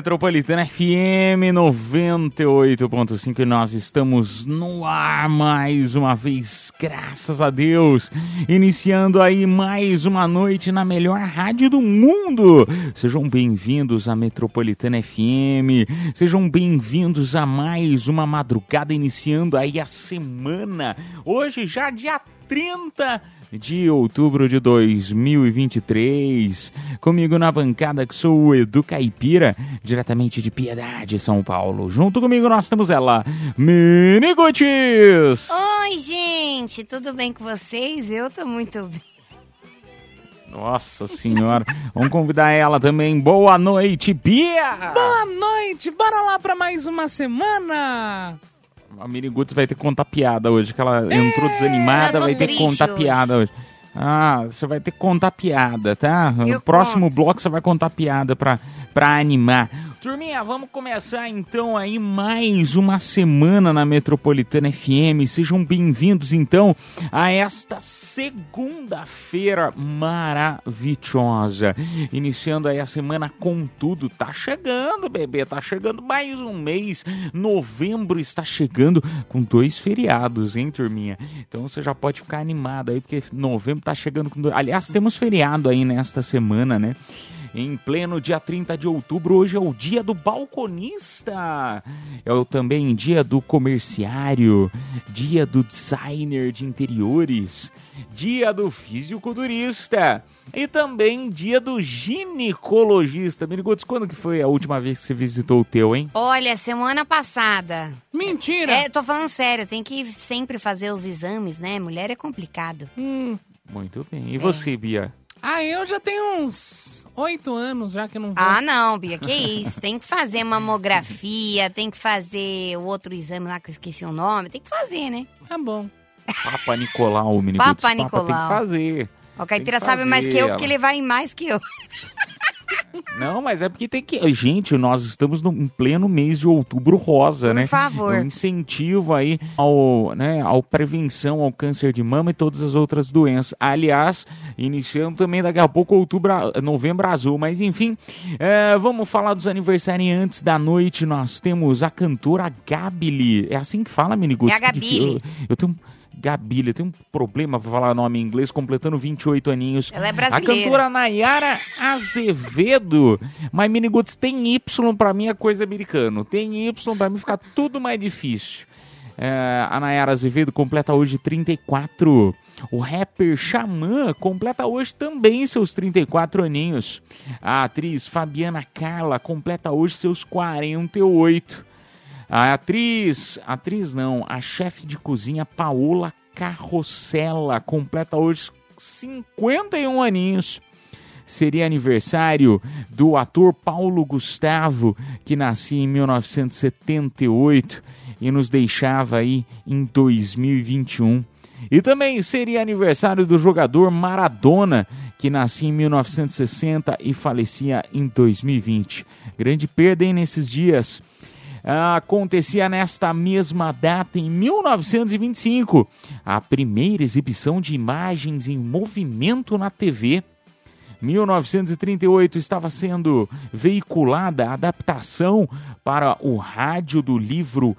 Metropolitana FM 98.5 e nós estamos no ar mais uma vez, graças a Deus. Iniciando aí mais uma noite na melhor rádio do mundo. Sejam bem-vindos à Metropolitana FM. Sejam bem-vindos a mais uma madrugada iniciando aí a semana. Hoje já dia 30 de outubro de 2023. Comigo na bancada que sou o Edu Caipira, diretamente de Piedade, São Paulo. Junto comigo nós temos ela, Miniguts! Oi, gente, tudo bem com vocês? Eu tô muito bem. Nossa senhora, vamos convidar ela também. Boa noite, Bia! Boa noite, bora lá pra mais uma semana. A Miniguts vai ter que contar piada hoje, que ela entrou desanimada, eu tô vai ter que contar piada hoje. Ah, você vai ter que contar piada, tá? Eu no próximo conto. bloco você vai contar piada pra, pra animar. Turminha, vamos começar então aí mais uma semana na Metropolitana FM. Sejam bem-vindos então a esta segunda-feira maravilhosa. Iniciando aí a semana com tudo. Tá chegando, bebê, tá chegando mais um mês. Novembro está chegando com dois feriados, hein, turminha? Então você já pode ficar animado aí, porque novembro tá chegando com dois. Aliás, temos feriado aí nesta semana, né? Em pleno dia 30 de outubro, hoje é o dia do balconista. É o também dia do comerciário, dia do designer de interiores, dia do fisiculturista e também dia do ginecologista. Menigotes, quando que foi a última vez que você visitou o teu, hein? Olha, semana passada. Mentira. É, tô falando sério, tem que sempre fazer os exames, né? Mulher é complicado. Hum. Muito bem. E você, Bia? Ah, eu já tenho uns oito anos já que eu não vou. Ah, não, Bia, que isso? Tem que fazer mamografia, tem que fazer o outro exame lá que eu esqueci o nome. Tem que fazer, né? Tá bom. Papa Nicolau, Menigotes. Papa tem Nicolau. que fazer. O Caipira sabe mais que eu, porque ela. ele vai em mais que eu. Não, mas é porque tem que. Gente, nós estamos no, em pleno mês de outubro rosa, Por né? favor. É um incentivo aí ao, né, ao prevenção ao câncer de mama e todas as outras doenças. Aliás, iniciando também daqui a pouco outubro, novembro azul. Mas enfim, é, vamos falar dos aniversariantes da noite. Nós temos a cantora Gabili. É assim que fala, Miniguts? É a Gabili. Eu, eu tenho. Gabili, eu tenho um problema pra falar nome em inglês, completando 28 aninhos. Ela é A brasileira. cantora Nayara Azevedo. Mas Miniguts tem Y pra mim é coisa americano. Tem Y pra mim fica tudo mais difícil. É, a Nayara Azevedo completa hoje 34. O rapper Xamã completa hoje também seus 34 aninhos. A atriz Fabiana Carla completa hoje seus 48. A atriz, atriz não, a chefe de cozinha Paola Carrossela completa hoje 51 aninhos. Seria aniversário do ator Paulo Gustavo, que nascia em 1978 e nos deixava aí em 2021. E também seria aniversário do jogador Maradona, que nascia em 1960 e falecia em 2020. Grande perda hein, nesses dias. Acontecia nesta mesma data, em 1925, a primeira exibição de imagens em movimento na TV. 1938 estava sendo veiculada a adaptação para o rádio do livro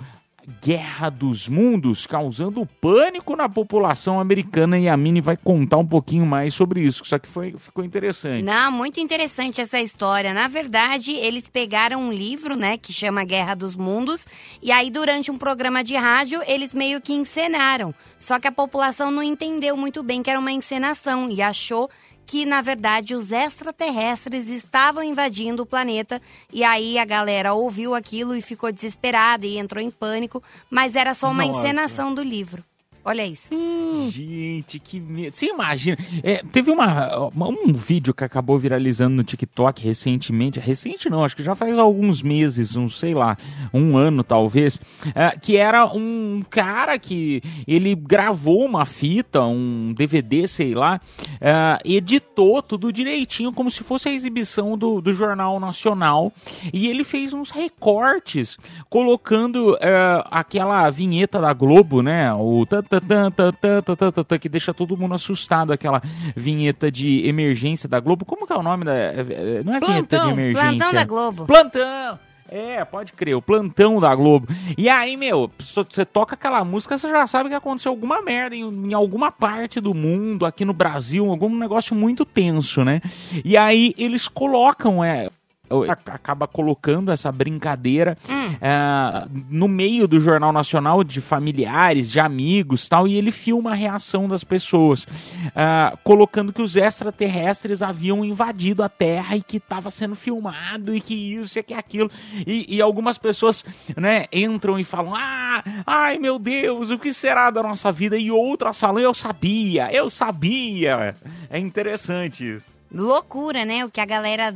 Guerra dos Mundos, causando pânico na população americana. E a Mini vai contar um pouquinho mais sobre isso. Só que foi, ficou interessante. Não, muito interessante essa história. Na verdade, eles pegaram um livro, né, que chama Guerra dos Mundos, e aí durante um programa de rádio, eles meio que encenaram. Só que a população não entendeu muito bem que era uma encenação e achou que na verdade os extraterrestres estavam invadindo o planeta e aí a galera ouviu aquilo e ficou desesperada e entrou em pânico, mas era só uma Nossa. encenação do livro. Olha isso. Gente, que medo. Você imagina? é, teve uma, uma- um vídeo que acabou viralizando no TikTok recentemente. Recente não, acho que já faz alguns meses, um, sei lá, um ano talvez. é, que era um cara que ele gravou uma fita, um DVD, sei lá, é, editou tudo direitinho, como se fosse a exibição do, do Jornal Nacional. E ele fez uns recortes, colocando é, aquela vinheta da Globo, né? O que deixa todo mundo assustado, aquela vinheta de emergência da Globo. Como que é o nome da. É, é, não é plantão, vinheta de emergência. Plantão da Globo. Plantão! É, pode crer, o plantão da Globo. E aí, meu, você toca aquela música, você já sabe que aconteceu alguma merda em, em, alguma parte do mundo, aqui no Brasil, algum negócio muito tenso, né? E aí eles colocam, é, Acaba colocando essa brincadeira é, no meio do Jornal Nacional de familiares, de amigos tal, e ele filma a reação das pessoas, é, colocando que os extraterrestres haviam invadido a Terra e que estava sendo filmado e que isso e que aquilo. E, e algumas pessoas né, entram e falam: Ah, ai meu Deus, o que será da nossa vida? E outras falam: Eu sabia, eu sabia. É interessante isso. Loucura, né? O que a galera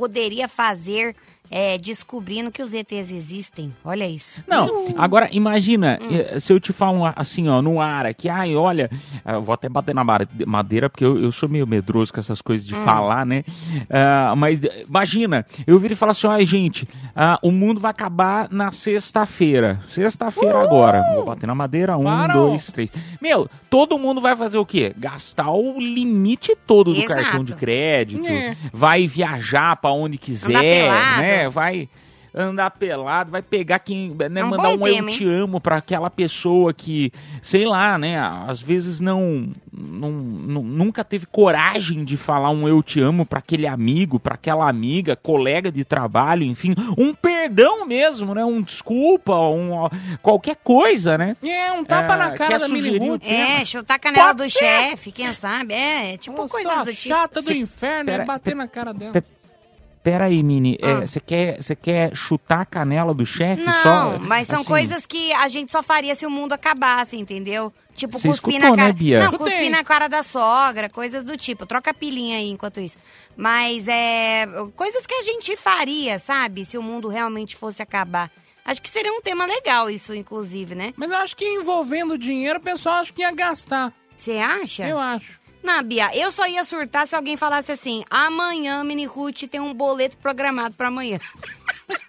poderia fazer é, descobrindo que os ETs existem. Olha isso. Não, agora imagina, eh, se eu te falo assim, ó, no ar aqui, ai, olha, eh, eu vou até bater na madeira, porque eu, eu sou meio medroso com essas coisas de falar, né? Ah, mas eh, imagina, eu viro e falo assim, ai, gente, ah, o mundo vai acabar na sexta-feira. Sexta-feira agora. Vou bater na madeira, um, Para, dois, três. Meu, todo mundo vai fazer o quê? Gastar o limite todo do Exato. cartão de crédito, É. vai viajar pra onde quiser, pelado. Né? Vai andar pelado, vai pegar quem, né, É um mandar um tema, eu te amo pra aquela pessoa que, sei lá, né, às vezes não, não, não- nunca teve coragem de falar um eu te amo pra aquele amigo, pra aquela amiga, colega de trabalho, enfim, um perdão mesmo, né, um desculpa, um qualquer coisa, né? É, um tapa É, na cara da Mini um. É, chutar a canela Pode do ser. chefe, quem sabe? É, tipo Ô, coisas sua do tipo. chata do Cê- inferno, pera- é bater na cara dela. Pe- Pera aí, Mini, Ah. você quer, você quer chutar a canela do chefe Não, só? mas são assim? coisas que a gente só faria se o mundo acabasse, entendeu? Tipo, Você cuspir escutou, na cara. né, Bia? Não, cuspir na cara da sogra, coisas do tipo. Troca a pilinha aí enquanto isso. Mas é. Coisas que a gente faria, sabe? Se o mundo realmente fosse acabar. Acho que seria um tema legal isso, inclusive, né? Mas eu acho que envolvendo dinheiro, o pessoal acha que ia gastar. Você acha? Eu acho. Não, Bia, eu só ia surtar se alguém falasse assim: amanhã, Mini Ruth, tem um boleto programado pra amanhã.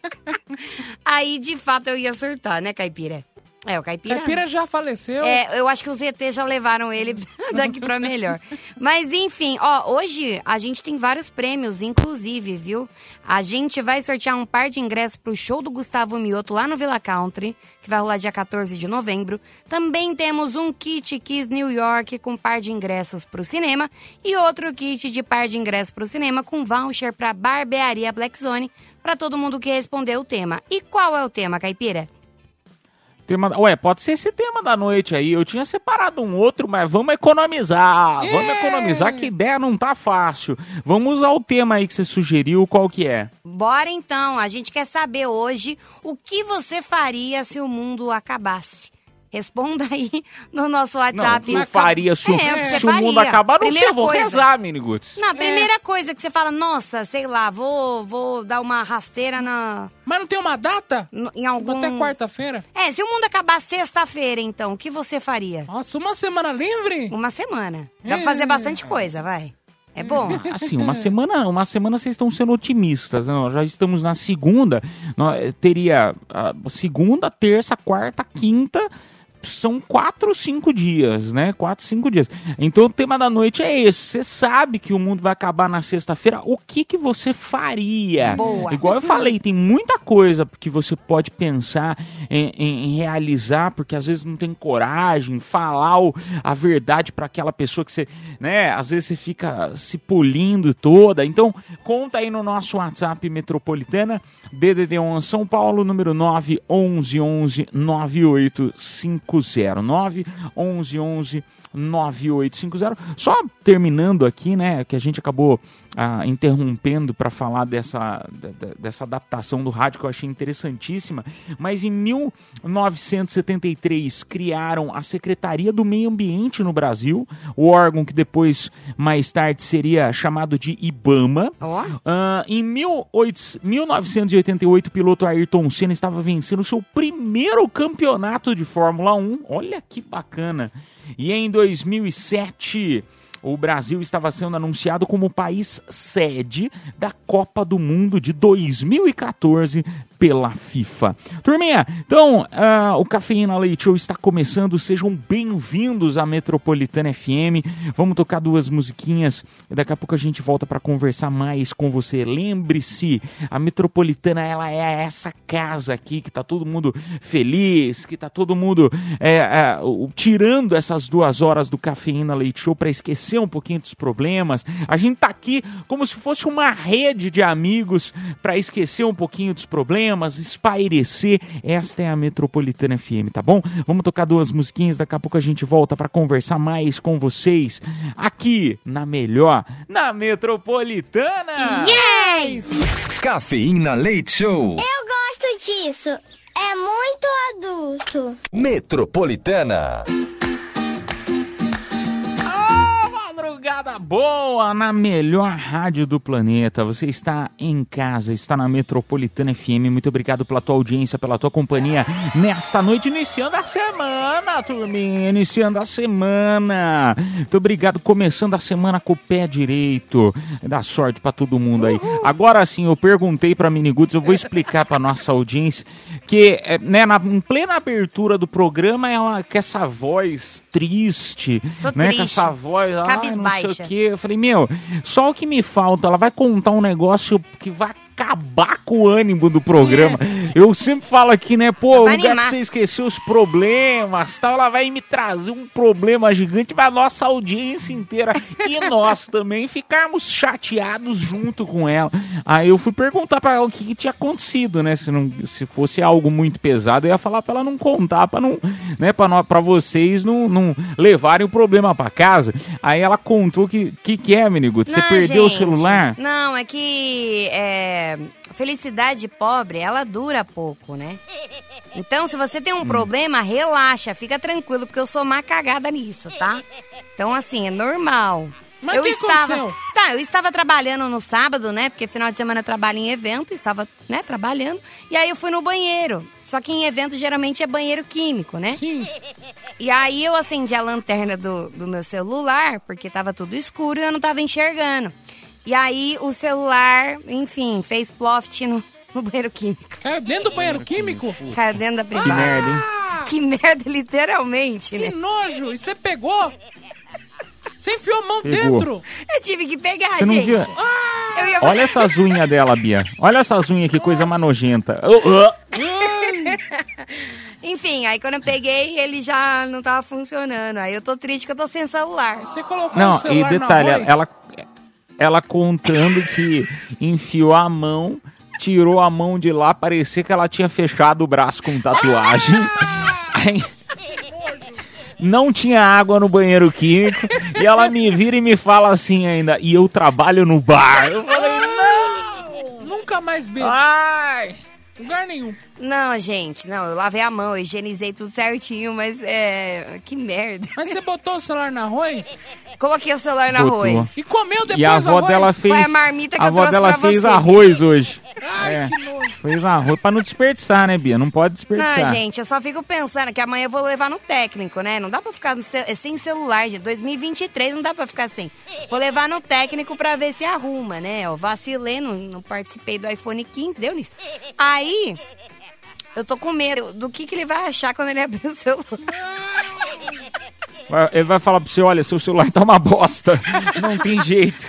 Aí, de fato, eu ia surtar, né, Caipira? É, o Caipira. Caipira já faleceu. É, eu acho que os ET já levaram ele daqui pra melhor. Mas enfim, ó, hoje a gente tem vários prêmios, inclusive, viu? A gente vai sortear um par de ingressos pro show do Gustavo Mioto lá no Villa Country, que vai rolar dia 14 de novembro. Também temos um kit Kiss New York com par de ingressos pro cinema e outro kit de par de ingressos pro cinema com voucher pra Barbearia Black Zone pra todo mundo que respondeu o tema. E qual é o tema, Caipira? Tema, ué, pode ser esse tema da noite aí. Eu tinha separado um outro, mas vamos economizar. Vamos É. economizar, que ideia não tá fácil. Vamos usar o tema aí que você sugeriu, qual que é? Bora então, a gente quer saber hoje o que você faria se o mundo acabasse. Responda aí no nosso Não, o WhatsApp. que eu faria se, o- É, se o mundo acabar? Não sei, Primeira eu vou coisa. rezar, Miniguts. Na primeira coisa que você fala, nossa, sei lá, vou, vou dar uma rasteira na, Mas não tem uma data? no- em algum... Até quarta-feira? É, se o mundo acabar sexta-feira, então, o que você faria? Nossa, uma semana livre? Uma semana. Dá pra É. fazer bastante coisa, vai. É bom? Assim, uma semana, uma semana vocês estão sendo otimistas, né? Nós já estamos na segunda. Nós, teria a segunda, terça, quarta, quinta, são quatro, cinco dias, né? Quatro, cinco dias. Então o tema da noite é esse. Você sabe que o mundo vai acabar na sexta-feira. O que que você faria? Boa. Igual eu falei, tem muita coisa que você pode pensar em, em- em realizar, porque às vezes não tem coragem, falar o- a verdade para aquela pessoa que você, né? Às vezes você fica se polindo toda. Então, conta aí no nosso WhatsApp Metropolitana, DDD1 São Paulo, número 911 9850. 911 9850. Só terminando aqui, né, que a gente acabou ah, interrompendo para falar dessa, de- de- dessa adaptação do rádio que eu achei interessantíssima, mas em 1973 criaram a Secretaria do Meio Ambiente no Brasil, o órgão que depois, mais tarde, seria chamado de IBAMA. Ó. Ah, em 18 1988, o piloto Ayrton Senna estava vencendo o seu primeiro campeonato de Fórmula 1. Olha que bacana. E em 2007, o Brasil estava sendo anunciado como país sede da Copa do Mundo de 2014 pela FIFA. Turminha, então ah, o Cafeína Leite Show está começando. Sejam bem-vindos à Metropolitana FM. Vamos tocar duas musiquinhas e daqui a pouco a gente volta para conversar mais com você. Lembre-se, a Metropolitana ela é essa casa aqui que tá todo mundo feliz, que tá todo mundo é, é, tirando essas duas horas do Cafeína Leite Show para esquecer um pouquinho dos problemas. A gente tá aqui como se fosse uma rede de amigos para esquecer um pouquinho dos problemas, espairecer. Esta é a Metropolitana FM, tá bom? Vamos tocar duas musiquinhas, daqui a pouco a gente volta para conversar mais com vocês aqui na melhor, na Metropolitana. Yes! Cafeína Leite Show. Eu gosto disso. É muito adulto. Metropolitana. Ah, madrugada boa na melhor rádio do planeta. Você está em casa, está na Metropolitana FM. Muito obrigado pela tua audiência, pela tua companhia nesta noite, iniciando a semana, turminha. Iniciando a semana. Muito obrigado, começando a semana com o pé direito. Dá sorte pra todo mundo aí. Agora sim, eu perguntei pra Miniguts, eu vou explicar pra nossa audiência que, é, né, na, em plena abertura do programa, ela com essa voz triste, Tô né, com triste. essa voz, ah, não sei o quê. Eu falei, meu, só o que me falta, ela vai contar um negócio que vai acabar com o ânimo do programa. Eu sempre falo aqui, né, pô, o Vai lugar pra você esquecer os problemas, tal, ela vai me trazer um problema gigante, vai a nossa audiência inteira e nós também ficarmos chateados junto com ela. Aí eu fui perguntar pra ela o que, que tinha acontecido, né, se, não, se fosse algo muito pesado, eu ia falar pra ela não contar, pra não, né, pra, nó- pra vocês não, não levarem o problema pra casa. Aí ela contou que que, que é, Miniguto, você Não, perdeu o gente, celular? Não, é que é, felicidade pobre, ela dura pouco, né? Então, se você Hum. tem um problema, relaxa, fica tranquilo, porque eu sou má cagada nisso, tá? Então, assim, é normal. Mas eu que estava, aconteceu? tá, eu estava trabalhando no sábado, né? Porque final de semana eu trabalho em evento, estava, né, trabalhando. E aí eu fui no banheiro. Só que em evento geralmente é banheiro químico, né? Sim. E aí eu acendi a lanterna do, do meu celular, porque tava tudo escuro e eu não tava enxergando. E aí o celular, enfim, fez ploft no, no banheiro químico. Cara, dentro do banheiro químico? Caiu dentro da Que privada. merda, hein? Ah, Que merda, literalmente, que né? nojo! E você pegou? Você enfiou a mão Pegou. dentro? Eu tive que pegar, Você não gente. viu? Eu ia... Olha essas unhas dela, Bia. Olha essas unhas, que coisa mais nojenta. Oh, oh. Enfim, aí quando eu peguei, ele já não tava funcionando. Aí eu tô triste que eu tô sem celular. Você colocou o Não, e celular detalhe, no arroz? ela, ela contando que enfiou a mão, tirou a mão de lá, parecia que ela tinha fechado o braço com tatuagem. Aí, não tinha água no banheiro químico, e ela me vira e me fala assim ainda, e eu trabalho no bar. Eu falei, não! Nunca mais bebo. Ai! Lugar nenhum. Não, gente, não, eu lavei a mão, eu higienizei tudo certinho, mas é. Que merda. Mas você botou o celular no arroz Coloquei o celular no Botou. arroz. e comeu depois E a avó arroz? dela fez. Foi a marmita que a eu avó trouxe dela pra fez você. arroz hoje. Ai, É. que nojo. Fez arroz pra não desperdiçar, né, Bia? Não pode desperdiçar. Não, gente, eu só fico pensando que amanhã eu vou levar no técnico, né? Não dá pra ficar no ce- sem celular, gente. 2023 não dá pra ficar sem. Vou levar no técnico pra ver se arruma, né? Eu vacilei, não, não participei do iPhone 15, deu nisso. Aí, Eu tô com medo do que, que ele vai achar quando ele abrir o celular. Ele vai falar pra você, olha, seu celular tá uma bosta. Não tem jeito.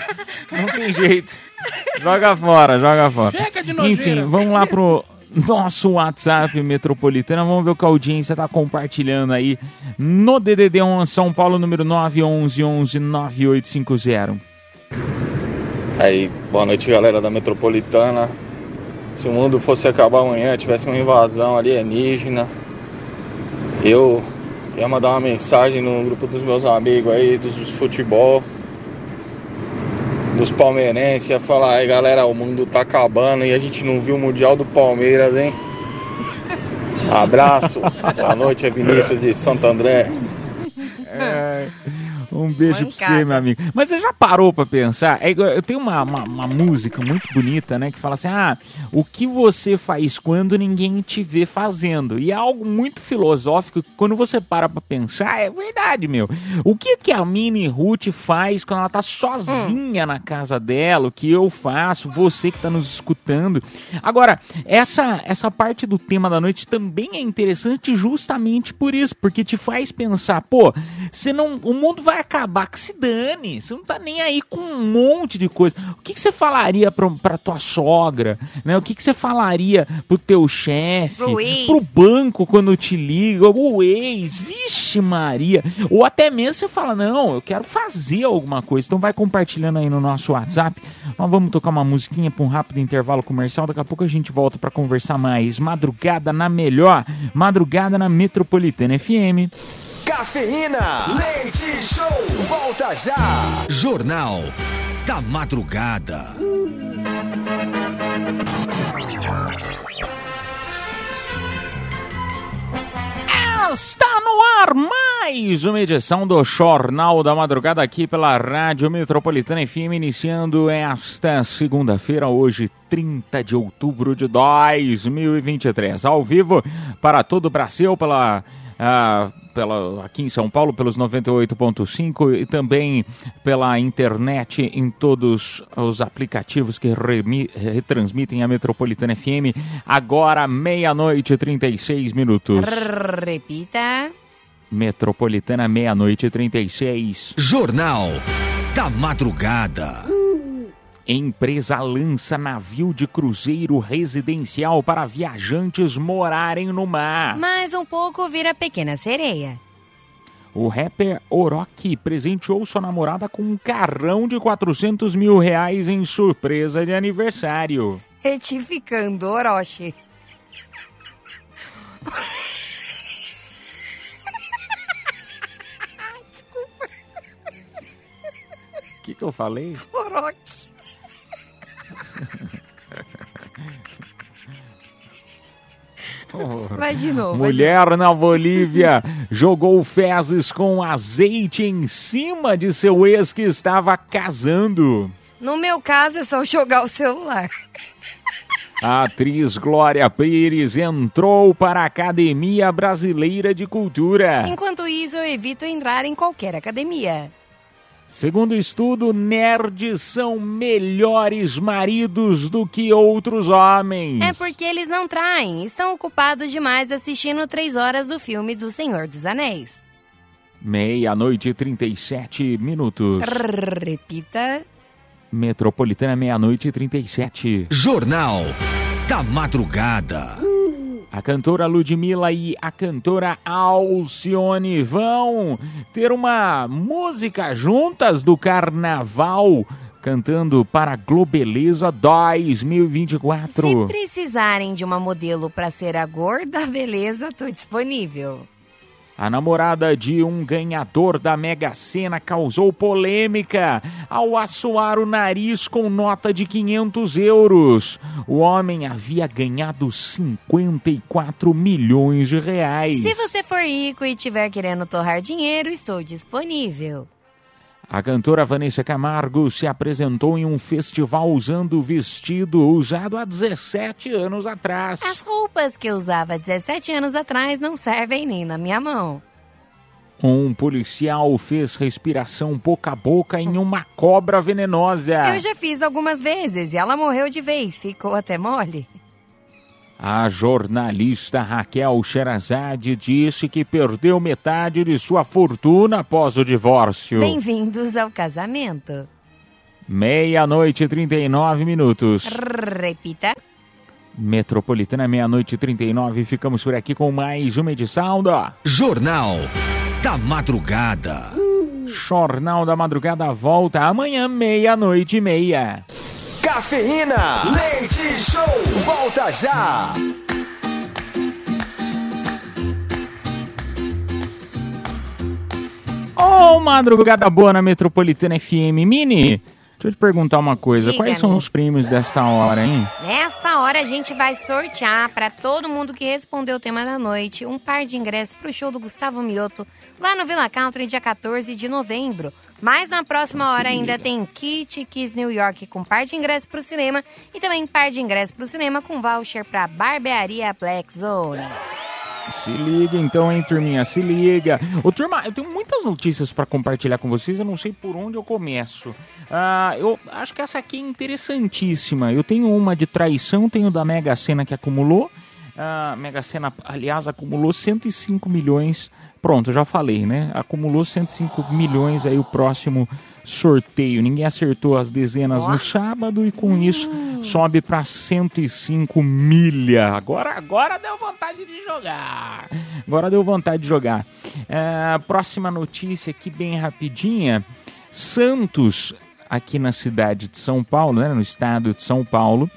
Não tem jeito. Joga fora, joga fora. Chega de nojeira. Enfim, vamos lá pro nosso WhatsApp Metropolitana. Vamos ver o que a audiência tá compartilhando aí no DDD1 São Paulo, número 911 11 9850. Aí, boa noite galera da Metropolitana. Se o mundo fosse acabar amanhã, tivesse uma invasão alienígena, eu ia mandar uma mensagem no grupo dos meus amigos aí, dos, dos futebol, dos palmeirenses, ia falar, aí galera, o mundo tá acabando e a gente não viu o Mundial do Palmeiras, hein? Abraço, boa noite, é Vinícius de Santo André. Um beijo pra você, Mancada. meu amigo. Mas você já parou pra pensar? É eu tenho uma, uma, uma música muito bonita, né? Que fala assim: ah, o que você faz quando ninguém te vê fazendo? E é algo muito filosófico que quando você para pra pensar, é verdade, meu. O que que a Mini Ruth faz quando ela tá sozinha na casa dela? O que eu faço? Você que tá nos escutando. Agora, essa, essa parte do tema da noite também é interessante justamente por isso, porque te faz pensar, pô, você não, o mundo vai acabar, que se dane, você não tá nem aí com um monte de coisa. O que, que você falaria pra, pra tua sogra, né? O que, que você falaria pro teu chefe, Pro pro banco quando te liga, o ex, vixe Maria. Ou até mesmo você fala, não, eu quero fazer alguma coisa. Então vai compartilhando aí no nosso WhatsApp. Nós vamos tocar uma musiquinha pra um rápido intervalo comercial. Daqui a pouco a gente volta pra conversar mais. Madrugada na melhor, madrugada na Metropolitana FM. Cafeína. Leite Show. Volta já. Jornal da Madrugada. Está no ar mais uma edição do Jornal da Madrugada aqui pela Rádio Metropolitana FM, iniciando esta segunda-feira, hoje 30 de outubro de 2023, ao vivo para todo o Brasil pela ah, pela, aqui em São Paulo pelos 98.5 e também pela internet em todos os aplicativos que remi- retransmitem a Metropolitana FM. Agora, meia-noite e 36 minutos. Repita. Metropolitana, meia-noite e 36. Jornal da Madrugada. Empresa lança navio de cruzeiro residencial para viajantes morarem no mar. Mais um pouco vira pequena sereia. O rapper Orochi presenteou sua namorada com um carrão de 400 mil reais em surpresa de aniversário. Retificando, Orochi. O que, que eu falei? Orochi. Vai de novo. vai de Mulher na Bolívia jogou fezes com azeite em cima de seu ex que estava casando. No meu caso, é só jogar o celular. A atriz Glória Pires entrou para a Academia Brasileira de Cultura. Enquanto isso, eu evito entrar em qualquer academia. Segundo estudo, nerds são melhores maridos do que outros homens. É porque eles não traem, estão ocupados demais assistindo três horas do filme do Senhor dos Anéis. Meia-noite e 37 minutos. Repita. Metropolitana, meia-noite e 37. Jornal da Madrugada. A cantora Ludmilla e a cantora Alcione vão ter uma música juntas do carnaval, cantando para Globeleza 2024. Se precisarem de uma modelo para ser a gorda beleza, tô disponível. A namorada de um ganhador da Mega Sena causou polêmica ao assoar o nariz com nota de 500 euros. O homem havia ganhado 54 milhões de reais. Se você for rico e tiver querendo torrar dinheiro, estou disponível. A cantora Vanessa Camargo se apresentou em um festival usando vestido usado há 17 anos atrás. As roupas que eu usava 17 anos atrás não servem nem na minha mão. Um policial fez respiração boca a boca em uma cobra venenosa. Eu já fiz algumas vezes e ela morreu de vez, ficou até mole. A jornalista Raquel Sherazade disse que perdeu metade de sua fortuna após o divórcio. Bem-vindos ao casamento. Meia-noite e 39 minutos. Repita. Metropolitana, meia-noite e 39. Ficamos por aqui com mais uma edição do Jornal da Madrugada. Jornal da Madrugada volta amanhã, meia-noite e meia. Cafeína. Leite Show. Volta já. Ô, madrugada boa na Metropolitana FM Mini. Deixa eu te perguntar uma coisa. Quais são os prêmios desta hora, hein? Nesta hora a gente vai sortear para todo mundo que respondeu o tema da noite um par de ingressos para o show do Gustavo Mioto lá no Villa Country dia 14 de novembro. Mas na próxima hora ainda tem Kit Kiss New York com par de ingressos para o cinema e também par de ingressos para o cinema com voucher para Barbearia Black Zone. Se liga então, hein, turminha? Se liga. Ô, turma, eu tenho muitas notícias pra compartilhar com vocês, eu não sei por onde eu começo. Ah, eu acho que essa aqui é interessantíssima. Eu tenho uma de traição, tenho da Mega Sena que acumulou. A Mega Sena, aliás, acumulou 105 milhões. Pronto, já falei, né? Acumulou 105 milhões aí o próximo sorteio. Ninguém acertou as dezenas no sábado e com isso sobe para 105 milha. Agora, agora deu vontade de jogar. Agora deu vontade de jogar. É, próxima notícia aqui bem rapidinha. Santos, aqui na cidade de São Paulo, né, no estado de São Paulo.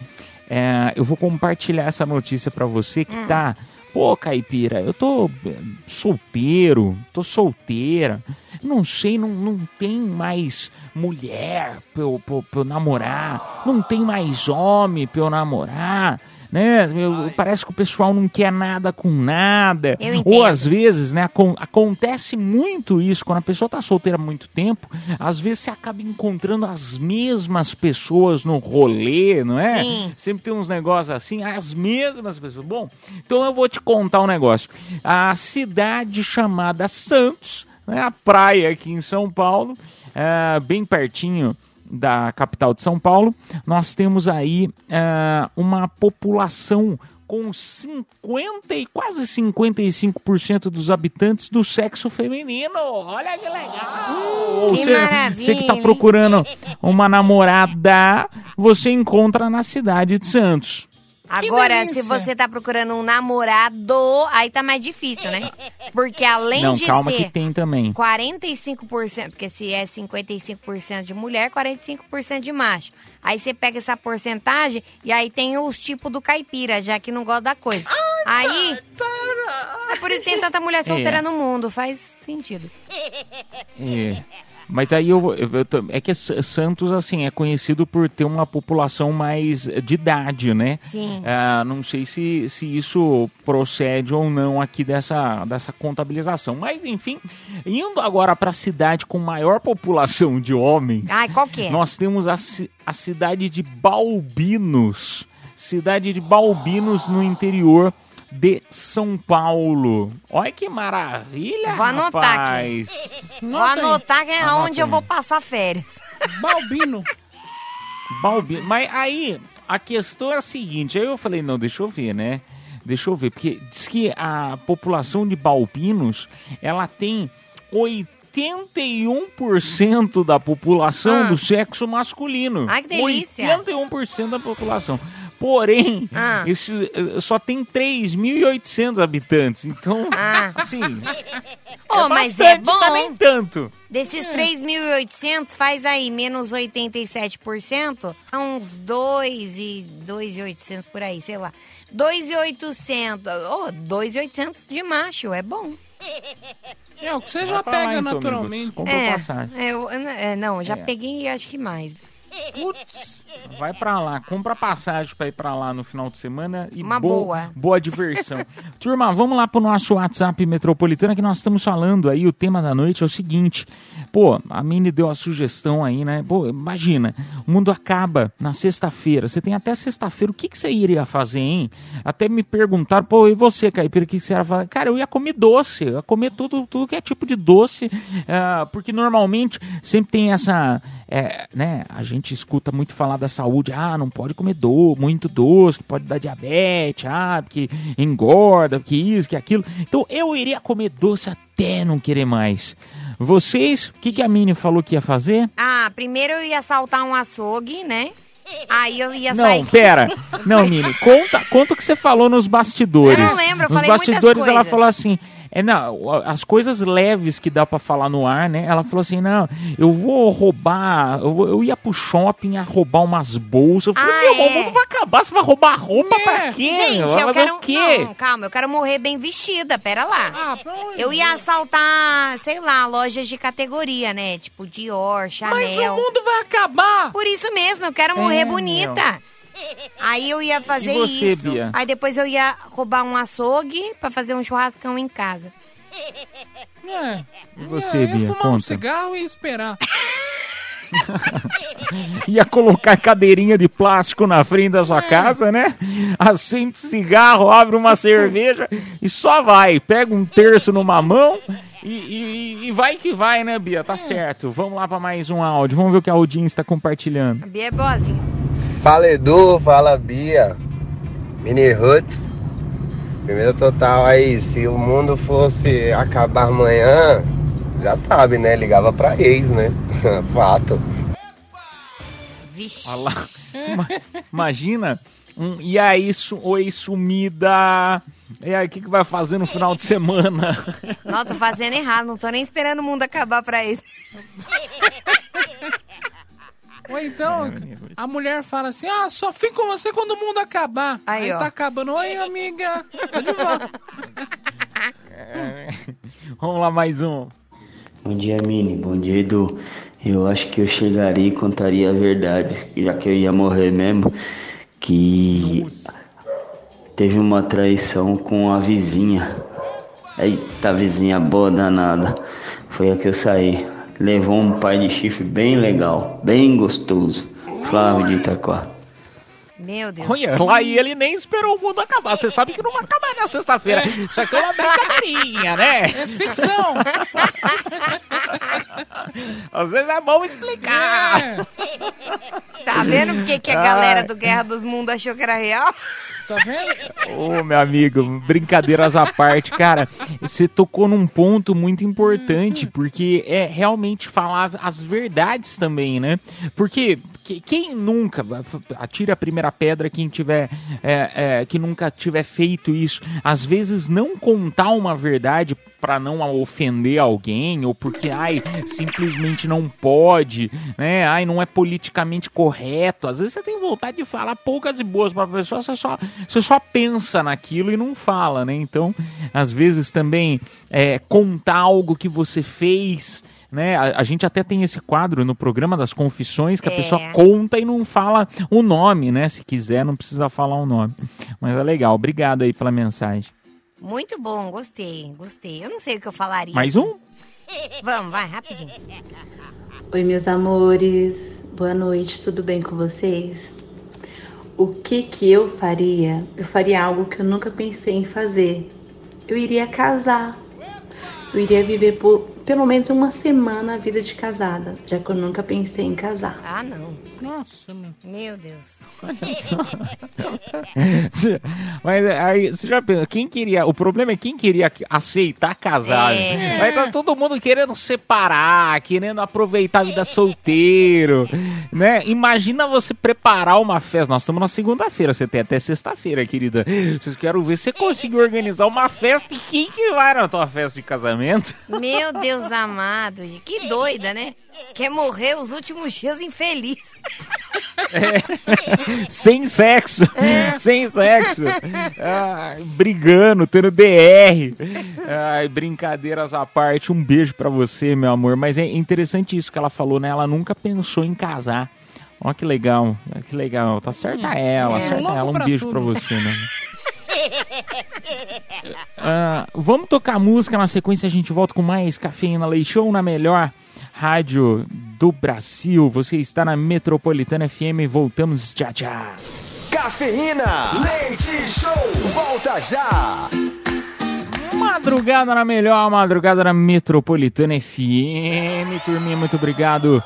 É, eu vou compartilhar essa notícia para você que tá Pô, caipira, eu tô eh, solteiro, tô solteira, não sei, não, não tem mais mulher pra eu, pra pra eu namorar, não tem mais homem pra eu namorar, né? Parece que o pessoal não quer nada com nada. Ou às vezes, né, acon- acontece muito isso, quando a pessoa tá solteira há muito tempo, às vezes você acaba encontrando as mesmas pessoas no rolê, não é? Sim. Sempre tem uns negócios assim, as mesmas pessoas. Bom, então eu vou te contar um negócio. A cidade chamada Santos, né, a praia aqui em São Paulo, é, bem pertinho da capital de São Paulo, nós temos aí é, uma população com 50 e quase 55% dos habitantes do sexo feminino. Olha que legal! Ou que maravilha, você que está procurando uma namorada, você encontra na cidade de Santos. Agora, se você tá procurando um namorado, aí tá mais difícil, né? Porque além Não, de calma ser que tem também. 45%, porque se é 55% de mulher, 45% de macho. Aí você pega essa porcentagem e aí tem os tipos do caipira, já que não gosta da coisa. aí. É por isso que tem tanta mulher solteira É. no mundo, faz sentido. É. Mas aí eu, eu- eu é que Santos assim é conhecido por ter uma população mais de idade, né? Sim. Ah, não sei se, se isso procede ou não aqui dessa, dessa contabilização. Mas enfim, indo agora para a cidade com maior população de homens, Ai, qual que é? nós temos a, a cidade de Balbinos. Cidade de Balbinos no interior de São Paulo. Olha que maravilha, Vou anotar rapaz. Vou Nota aí. anotar que é Anota onde eu aí. vou passar férias. Balbino. Balbi... Mas aí, a questão é a seguinte, aí eu falei, não, deixa eu ver, né? Deixa eu ver, porque diz que a população de Balbinos, ela tem 81% da população Ah. do sexo masculino. Ai, que delícia. 81% da população. Porém, Ah. isso eh, só tem 3.800 habitantes. Então, Ah. assim, Ô, mas é bastante, nem bom. tanto. Desses 3.800, faz aí menos 87%, é uns 2 e 2.800 por aí, sei lá. 2.800, ô, 2.800 de macho, é bom. É, o que você Vai já pra lá, pega então, naturalmente. amigos. Compra é, passagem. é, eu- é, não, já É. peguei acho que mais. Putz. Vai pra lá, compra passagem pra ir pra lá no final de semana e Uma bo- boa. boa diversão. Turma, vamos lá pro nosso WhatsApp Metropolitana que nós estamos falando aí, o tema da noite é o seguinte. Pô, a Mini deu a sugestão aí, né? Pô, imagina, o mundo acaba na sexta-feira. Você tem até sexta-feira, o que, que você iria fazer, hein? Até me perguntaram, pô, e você, Caipira, o que, que você ia fazer? Cara, eu ia comer doce, eu ia comer tudo, tudo que é tipo de doce, ah, porque normalmente sempre tem essa, é, né, a gente gente escuta muito falar da saúde. Ah, não pode comer do, muito doce, que pode dar diabetes, ah, porque engorda, que isso, que aquilo. Então eu iria comer doce até não querer mais. Vocês, o que, que a Mini falou que ia fazer? Ah, primeiro eu ia saltar um açougue, né? Aí eu ia Não, sair. pera. Não, Mini, conta, conta o que você falou nos bastidores. Eu não lembro, eu Nos falei bastidores ela falou assim. É, não, as coisas leves que dá pra falar no ar, né? Ela falou assim: não, eu vou roubar. Eu, vou- eu ia pro shopping a roubar umas bolsas. Eu falei, Ah, meu, é? o mundo vai acabar, você vai roubar roupa pra quê? Gente, vai eu fazer quero. o quê? Não, calma, eu quero morrer bem vestida, pera lá. Ah, de Eu ia assaltar, sei lá, lojas de categoria, né? Tipo Dior, Chanel. Mas o mundo vai acabar. Por isso mesmo, eu quero morrer É, bonita. Aí eu ia fazer E você, isso. Bia? Aí depois eu ia roubar um açougue pra fazer um churrascão em casa. É. E você, É, eu ia Bia? fumar um Conta. cigarro e esperar. Ia colocar cadeirinha de plástico na frente da É. sua casa, né? Acende cigarro, abre uma cerveja e só vai. Pega um terço numa mão e, e- e vai que vai, né, Bia? É. Tá certo. Vamos lá pra mais um áudio. Vamos ver o que a audiência está compartilhando. A Bia é boazinha. Fala Edu, fala Bia, Mini Roots. Primeiro total aí, se o mundo fosse acabar amanhã, já sabe, né? Ligava pra ex, né? Fato. Vixe. Olha lá. Ima- Imagina. Um, e aí, su oi, sumida. E aí, o que, que vai fazer no final de semana? Nossa, tô fazendo errado, não tô nem esperando o mundo acabar pra isso. Ou então, a mulher fala assim: ah, só fico com você quando o mundo acabar. Aí, ó. tá acabando. Oi, amiga. Tô de volta. Vamos lá, mais um. Bom dia, Mini. Bom dia, Edu. Eu acho que eu chegaria e contaria a verdade, já que eu ia morrer mesmo, que teve uma traição com a vizinha. Eita, vizinha boa danada. Foi a que eu saí. Levou um pai de chifre bem legal, bem gostoso. Flávio de Itaquá. Meu Deus. Olha, lá e ele nem esperou o mundo acabar. Você sabe que não vai acabar na sexta-feira. Isso aqui é uma brincadeirinha, né? É ficção. Às vezes é bom explicar. É, Tá vendo por que que a galera do Guerra dos Mundos achou que era real? Tá vendo? Ô, meu amigo, brincadeiras à parte, cara, você tocou num ponto muito importante, porque é realmente falar as verdades também, né? Porque que- quem nunca, atira a primeira pedra quem tiver, é, é, que nunca tiver feito isso, às vezes não contar uma verdade para não ofender alguém, ou porque, ai, simplesmente não pode, né? Ai, não é politicamente correto. Às vezes você tem vontade de falar poucas e boas para pessoa, você só, você só pensa naquilo e não fala, né? Então, às vezes também é, contar algo que você fez. Né? A, a gente até tem esse quadro no programa das confissões que a É. pessoa conta e não fala o nome, né? Se quiser, não precisa falar o nome. Mas é legal. Obrigado aí pela mensagem. Muito bom, gostei, gostei. Eu não sei o que eu falaria. Mais um? Vamos, vai, rapidinho. Oi, meus amores. Boa noite, tudo bem com vocês? O que que eu faria? Eu faria algo que eu nunca pensei em fazer. Eu iria casar. Eu iria viver por pelo menos uma semana a vida de casada, já que eu nunca pensei em casar. Ah, não. Nossa, meu. Meu Deus. Mas aí, você já pensa, quem queria. O problema é quem queria aceitar casar. É. Vai tá todo mundo querendo separar, querendo aproveitar a vida solteiro. Né? Imagina você preparar uma festa. Nós estamos na segunda-feira, você tem até sexta-feira, querida. Vocês quero ver se você conseguir organizar uma festa e quem que vai na tua festa de casamento? Meu Deus amado, gente. que doida, né? Quer morrer os últimos dias infeliz. sem sexo, sem sexo, Ai, brigando, tendo DR. Ai, brincadeiras à parte, um beijo pra você, meu amor. Mas é interessante isso que ela falou, né? Ela nunca pensou em casar. Ó que legal, que legal. Tá certa ela, É, certa ela. Um pra beijo pra você, né? Ah, vamos tocar música na sequência, a gente volta com mais Cafeína Leite Show na melhor rádio do Brasil. Você está na Metropolitana FM, voltamos já já. Cafeína, leite show, volta já. Madrugada na melhor, madrugada na Metropolitana FM. Turminha, muito obrigado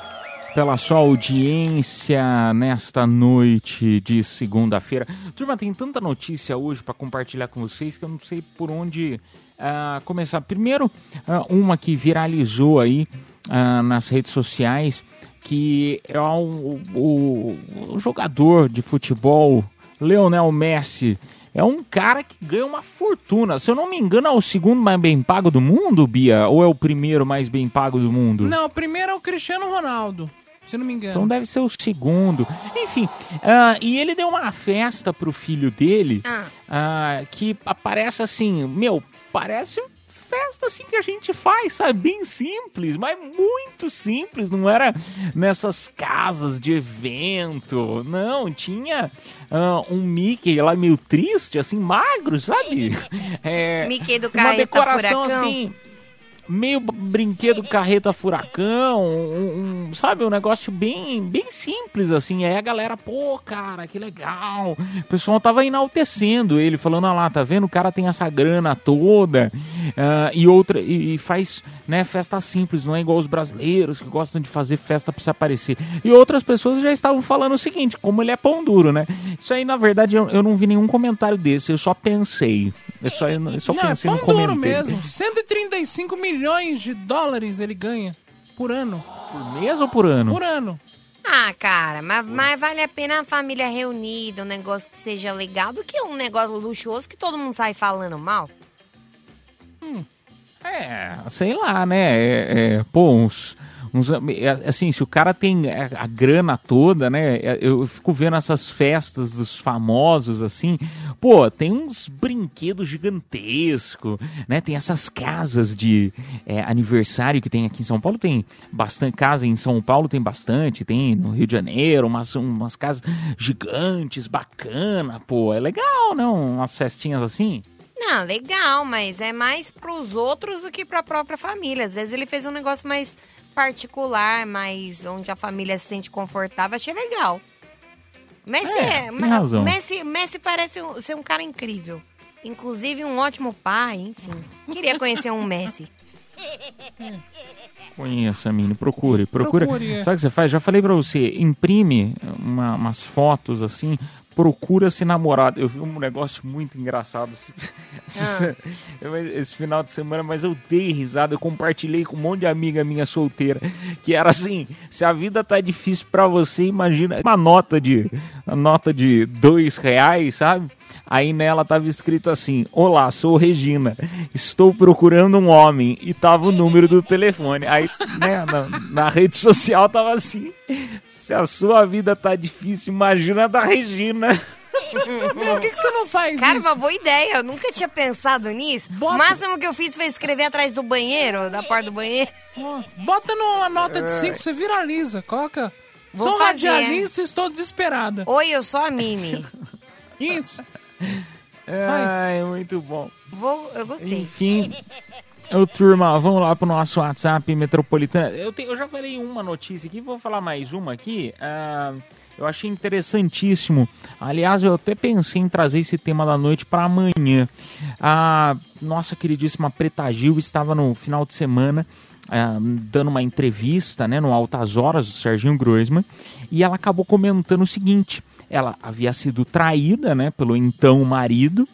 pela sua audiência nesta noite de segunda-feira. Turma, tem tanta notícia hoje para compartilhar com vocês que eu não sei por onde ah, começar. Primeiro, ah, uma que viralizou aí ah, nas redes sociais, que é o, o- o jogador de futebol Leonel Messi. É um cara que ganha uma fortuna. Se eu não me engano, é o segundo mais bem pago do mundo, Bia? Ou é o primeiro mais bem pago do mundo? Não, o primeiro é o Cristiano Ronaldo, se não me engano. Então deve ser o segundo. Enfim, ah, e ele deu uma festa pro filho dele ah, que aparece assim, meu, parece festa assim que a gente faz, sabe? Bem simples, mas muito simples. Não era nessas casas de evento. Não, tinha ah, um Mickey lá meio triste, assim, magro, sabe? É, Mickey do uma Carreta decoração Furacão. assim meio brinquedo carreta furacão, um, um- sabe, um negócio bem, bem simples assim. Aí a galera, pô, cara, que legal. O pessoal tava enaltecendo ele, falando, ah lá, tá vendo? O cara tem essa grana toda ah, e outra e, e faz, né, festa simples, não é igual os brasileiros que gostam de fazer festa pra se aparecer. E outras pessoas já estavam falando o seguinte, como ele é pão duro, né? Isso aí, na verdade, eu, eu não vi nenhum comentário desse, eu só pensei. Eu só, eu só Não, é pensei, pão não duro mesmo. 135 milhões de dólares ele ganha por ano. Por mês ou por ano? Por ano. Ah, cara, mas, mas vale a pena a família reunida, um negócio que seja legal, do que um negócio luxuoso que todo mundo sai falando mal. É, sei lá, né? É, é, pô, uns, uns- Assim, se o cara tem a grana toda, né? é, Eu fico vendo essas festas dos famosos, assim. Pô, tem uns brinquedos gigantescos, né? Tem essas casas de é, aniversário que tem aqui em São Paulo. Tem bastante casa em São Paulo, tem bastante. Tem no Rio de Janeiro, umas, umas casas gigantes, bacana. Pô, é legal, não? Umas festinhas assim. Não, legal, mas é mais pros outros do que pra própria família. Às vezes ele fez um negócio mais particular, mais onde a família se sente confortável. Achei legal. Messi É, é, tem razão. Messi, Messi parece um- ser um cara incrível. Inclusive um ótimo pai, enfim. Queria conhecer um Messi. Conheça, Mini, procure, procura. Procure, é. Sabe o que você faz? Já falei pra você, imprime uma- umas fotos assim, procura-se namorado. Eu vi um negócio muito engraçado esse, eu- esse final de semana, mas eu dei risada, eu compartilhei com um monte de amiga minha solteira, que era assim, se a vida tá difícil pra você, imagina uma nota de uma nota de dois reais, sabe? Aí nela tava escrito assim: Olá, sou Regina, estou procurando um homem. E tava o número do telefone. Aí, né, na, na rede social tava assim: Se a sua vida tá difícil, imagina a da Regina. Meu, por que, que você não faz Cara, isso? uma boa ideia. Eu nunca tinha pensado nisso. O máximo que eu fiz foi escrever atrás do banheiro, da porta do banheiro. Nossa, bota numa nota de 5, você viraliza. Coloca. Vou Sou fazer. radialista e estou desesperada. Oi, eu sou a Mimi. Isso. Ai, muito bom. Vou, eu gostei. Enfim. Ô, turma, vamos lá pro nosso WhatsApp metropolitana. Eu, te- eu já falei uma notícia aqui, vou falar mais uma aqui. Ah, eu achei interessantíssimo. Aliás, eu até pensei em trazer esse tema da noite para amanhã. A nossa queridíssima Preta Gil estava no final de semana ah, dando uma entrevista né, no Altas Horas do Serginho Groisman e ela acabou comentando o seguinte: ela havia sido traída né, pelo então marido.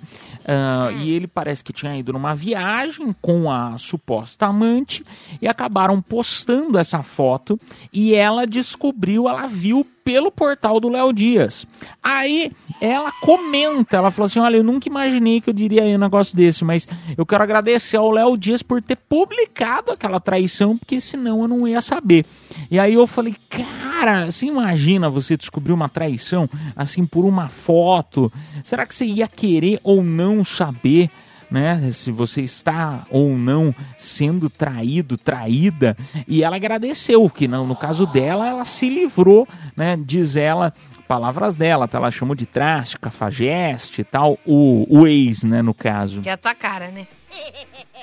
ah, e ele parece que tinha ido numa viagem com a suposta amante e acabaram postando essa foto e ela descobriu, ela viu pelo portal do Léo Dias. Aí ela comenta, ela falou assim: Olha, eu nunca imaginei que eu diria um negócio desse, mas eu quero agradecer ao Léo Dias por ter publicado aquela traição, porque senão eu não ia saber. E aí eu falei, cara, você imagina você descobrir uma traição assim por uma foto? Será que você ia querer ou não saber? Né? Se você está ou não sendo traído, traída. E ela agradeceu, que não, no caso dela, ela se livrou, né? Diz ela, palavras dela, tá? Ela chamou de traste, cafajeste e tal, o, o ex, né, no caso. Que é a tua cara, né?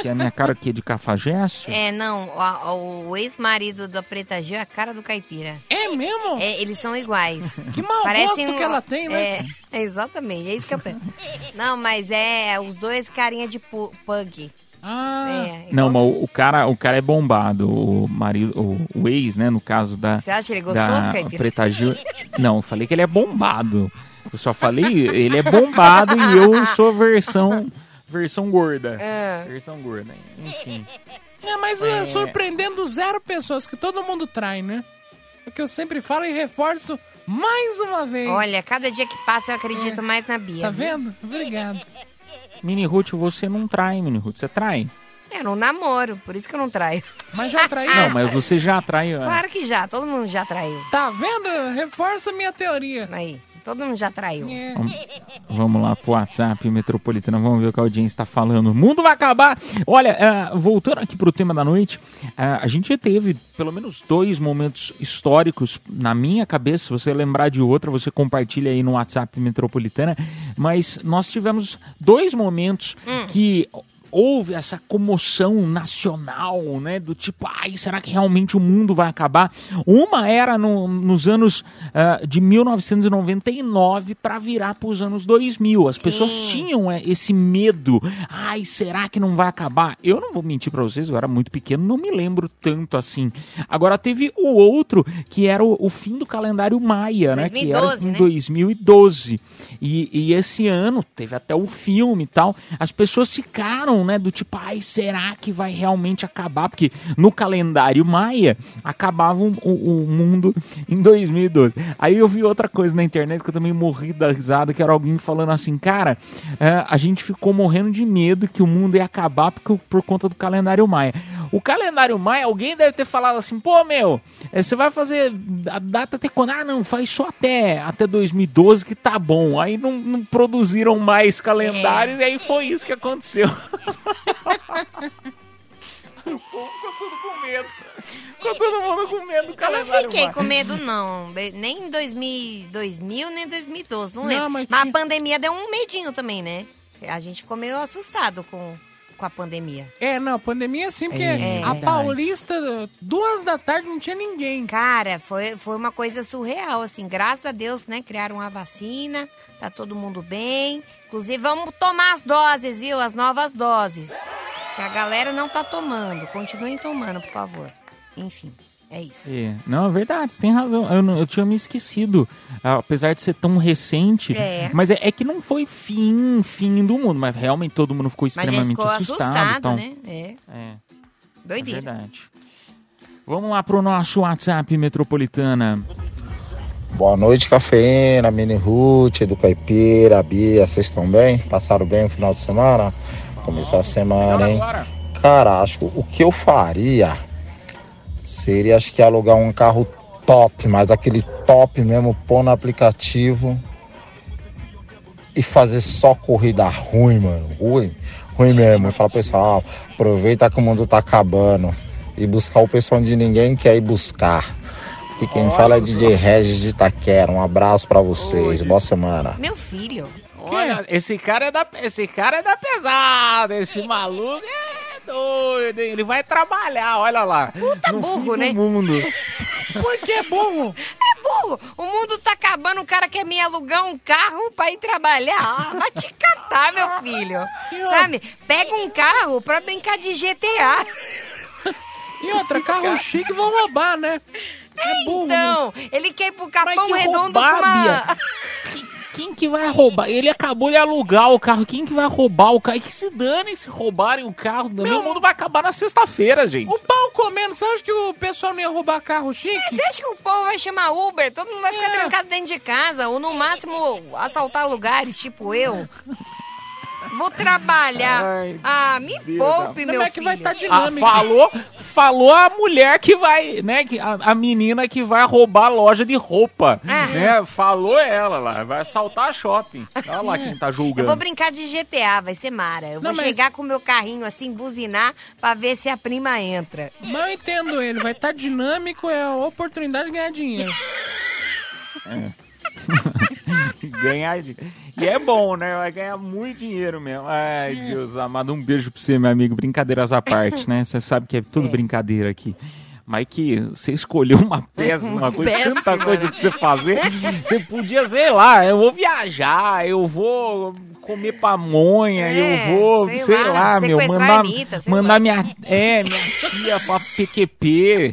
Que é a minha cara aqui de cafajeste. É, não, a- o, ex-marido da Preta Gil é a cara do caipira. É mesmo? É, eles são iguais. Que mau gosto que ela tem, né? É, exatamente, é isso que eu penso. Não, mas é os dois carinha de pu- pug. Ah, É, Não, mas o, o cara, o cara é bombado, o marido, o, o ex, né, no caso da Você acha ele gostoso, da Caipira? Preta Gil. Não, eu falei que ele é bombado. Eu só falei, ele é bombado e eu sou versão versão gorda. É. Versão gorda. Enfim. É, mas é. surpreendendo zero pessoas, que todo mundo trai, né? É o que eu sempre falo e reforço mais uma vez. Olha, cada dia que passa eu acredito mais na Bia. Tá viu? vendo? Obrigado. Mini Ruth, você não trai, Mini Ruth, você trai? Eu não namoro, por isso que eu não traio. Mas já traiu. Não, mas você já traiu. né? Claro que já, todo mundo já traiu. Tá vendo? Reforça a minha teoria. Aí, todo mundo já traiu. É. Vamos lá pro WhatsApp Metropolitana, vamos ver o que a audiência está falando. O mundo vai acabar! Olha, ah, voltando aqui pro tema da noite, ah, a gente teve pelo menos dois momentos históricos na minha cabeça. Se você lembrar de outra, você compartilha aí no WhatsApp Metropolitana. Mas nós tivemos dois momentos que houve essa comoção nacional, né? Do tipo, ai, será que realmente o mundo vai acabar? Uma era no- nos anos ah, de 1999 para virar para os anos 2000. As pessoas tinham é, esse medo. Ai, será que não vai acabar? Eu não vou mentir para vocês, eu era muito pequeno, não me lembro tanto assim. Agora teve o outro que era o, o fim do calendário maia, né? Que era 2012, em né? 2012. E, e esse ano teve até o filme e tal. As pessoas ficaram, né, do tipo, ai, será que vai realmente acabar? Porque no calendário maia acabava o, o- mundo em 2012. Aí eu vi outra coisa na internet que eu também morri da risada, que era alguém falando assim, cara, é, a gente ficou morrendo de medo que o mundo ia acabar porque, por conta do calendário maia. O calendário maia, alguém deve ter falado assim, pô, meu, é, você vai fazer a data até quando? Ah, não, faz só até, até 2012 que tá bom. Aí não, não produziram mais calendários e aí foi isso que aconteceu. o povo ficou tudo com medo. Ficou todo mundo com medo do Eu não calendário fiquei maia. com medo, não. Nem em 2000, 2000 nem em 2012, não Não, lembro. mas mas a pandemia deu um medinho também, né? A gente ficou meio assustado com, com a pandemia. É, não, pandemia sim, porque É, a verdade. Paulista, duas da tarde não tinha ninguém. Cara, foi, foi uma coisa surreal, assim. Graças a Deus, né? Criaram a vacina, tá todo mundo bem. Inclusive, vamos tomar as doses, viu? As novas doses. Que a galera não tá tomando. Continuem tomando, por favor. Enfim, é isso. É, não, é verdade, você tem razão. Eu, não- eu tinha me esquecido, apesar de ser tão recente. É. Mas é, é que não foi fim, fim do mundo, mas realmente todo mundo ficou extremamente ficou assustado. assustado, então, né? É, É, é doideira. verdade. Vamos lá pro nosso WhatsApp Metropolitana. Boa noite, cafeína, Mini Ruth, do Caipira, Bia, vocês estão bem? Passaram bem o final de semana? Começou a semana, hein? Cara, acho que o que eu faria seria, acho que alugar um carro top, mas aquele top mesmo, pôr no aplicativo e fazer só corrida ruim, mano. Ruim, ruim mesmo. E falar, pessoal, aproveita que o mundo tá acabando. E buscar o pessoal onde ninguém quer ir buscar. Aqui quem fala é DJ Regis de Itaquera. Um abraço pra vocês. Boa semana. Meu filho. Olha, esse cara é da, esse cara é da pesada, esse maluco é doido, hein? ele vai trabalhar, olha lá. Puta no burro, fim né? do mundo. Por que burro? É burro. O mundo tá acabando, o cara quer me alugar um carro pra ir trabalhar. Ah, vai te catar, meu filho. Sabe? Pega um carro pra brincar de GTA. E outra, carro chique vão roubar, né? É burro. Então, ele quer ir pro Capão que Redondo com roubar, uma... Quem que vai roubar? Ele acabou de alugar o carro. Quem que vai roubar o carro? E que se dane se roubarem o carro. Meu mundo vai acabar na sexta-feira, gente. O pau comendo, você acha que o pessoal não ia roubar carro chique? Você acha que o povo vai chamar Uber? Todo mundo vai ficar É. trancado dentro de casa. Ou no máximo assaltar lugares, tipo eu. Vou trabalhar. Ai, ah, me Deus poupe, Como meu é que filho. vai estar Ah, dinâmico? falou, falou a mulher que vai, né? Que a, a menina que vai roubar a loja de roupa, Ah. né? Falou ela lá, vai assaltar a shopping. Olha lá quem tá Eu julgando. vou brincar de GTA, vai ser mara. Eu Não, vou mas- chegar com o meu carrinho assim, buzinar, pra ver se a prima entra. Eu entendo ele, vai estar dinâmico, é a oportunidade de ganhar dinheiro. ganhar E é bom, né? Vai ganhar muito dinheiro mesmo. Ai, Deus amado, um beijo pra você, meu amigo. Brincadeiras à parte, né? Você sabe que é tudo brincadeira aqui. Mas que você escolheu uma peça, uma coisa, tanta Péssima, coisa né? pra você fazer. Você podia, sei lá, eu vou viajar, eu vou comer pamonha, É, eu vou, sei sei, lá, lá, meu, mandar, Anitta, mandar minha, é, minha tia pra PQP.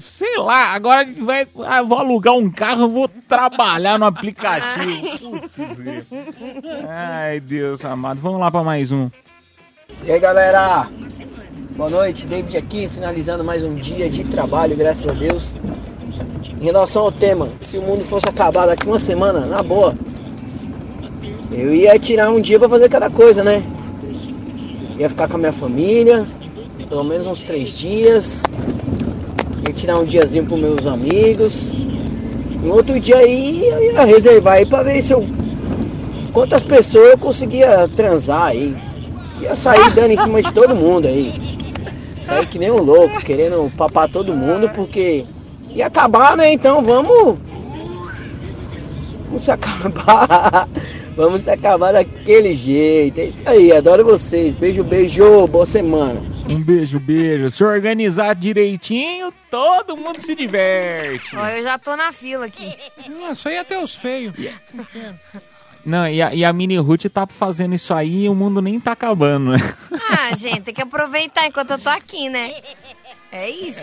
Sei lá, agora vai, ah, eu vou alugar um carro, vou trabalhar no aplicativo. Putz. Ai, Deus amado. Vamos lá pra mais um. E aí galera, boa noite, David aqui, finalizando mais um dia de trabalho, graças a Deus. Em relação ao tema, se o mundo fosse acabar daqui uma semana, na boa, eu ia tirar um dia pra fazer cada coisa, né? Ia ficar com a minha família, pelo menos uns três dias. Tirar um diazinho pros meus amigos. E outro dia aí eu ia reservar aí pra ver se eu. Quantas pessoas eu conseguia transar aí. Ia sair dando em cima de todo mundo aí. Sair que nem um louco, querendo papar todo mundo, porque ia acabar, né? Então vamos. Vamos se acabar. Vamos se acabar daquele jeito. É isso aí, adoro vocês. Beijo, beijo, boa semana. Um beijo, beijo. Se organizar direitinho, todo mundo se diverte. Ó, eu já tô na fila aqui. Ah, só ia ter os feios. Não, e a, e a Mini Ruth tá fazendo isso aí e o mundo nem tá acabando, né? Ah, gente, tem que aproveitar enquanto eu tô aqui, né? É isso.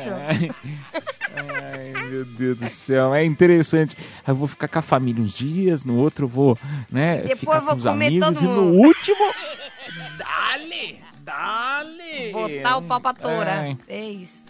Ai, meu Deus do céu, é interessante. Eu vou ficar com a família uns dias, no outro eu vou, né, Depois ficar eu vou com comer amigos todo e no mundo. último Dale! Dale! Botar o pau pra toura. Ai. É isso.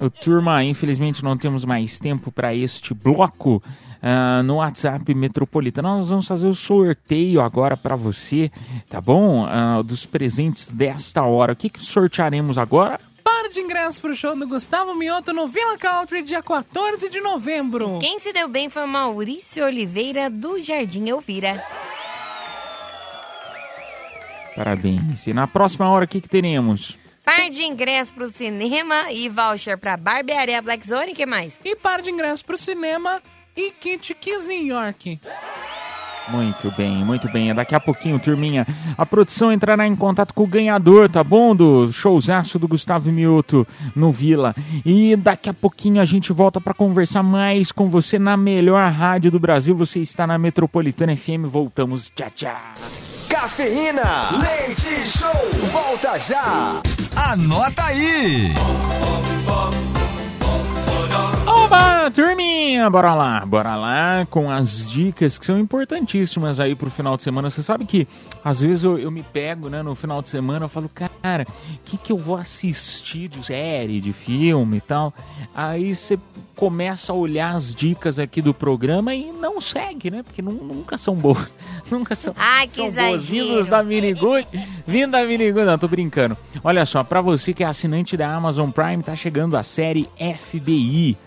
Ô, turma, infelizmente não temos mais tempo para este bloco ah, no WhatsApp Metropolitano. Nós vamos fazer o sorteio agora para você, tá bom? Ah, dos presentes desta hora. O que, que sortearemos agora? Par de ingressos pro show do Gustavo Mioto no Villa Country, dia 14 de novembro. Quem se deu bem foi o Maurício Oliveira do Jardim Elvira. Parabéns. E na próxima hora, o que, que teremos? Par de ingressos pro cinema e voucher pra Barbearia Black Zone, que mais? E par de ingressos pro cinema e kit Kiss New York. Muito bem, muito bem. Daqui a pouquinho, turminha, a produção entrará em contato com o ganhador, tá bom? Do showzaço do Gustavo Mioto no Vila. E daqui a pouquinho a gente volta para conversar mais com você na melhor rádio do Brasil. Você está na Metropolitana FM. Voltamos. Tchau, tchau. Cafeína, leite show, volta já. Anota aí. Oba, turminha, bora lá, bora lá com as dicas que são importantíssimas aí pro final de semana. Você sabe que às vezes eu, eu me pego, né, no final de semana, eu falo, cara, o que que eu vou assistir de série, de filme e tal? Aí você começa a olhar as dicas aqui do programa e não segue, né? Porque nu- nunca são boas, nunca são, Ai, que são boas. Vindos da Minigude, vindo da Minigude, não, tô brincando. Olha só, pra você que é assinante da Amazon Prime, tá chegando a série FBI.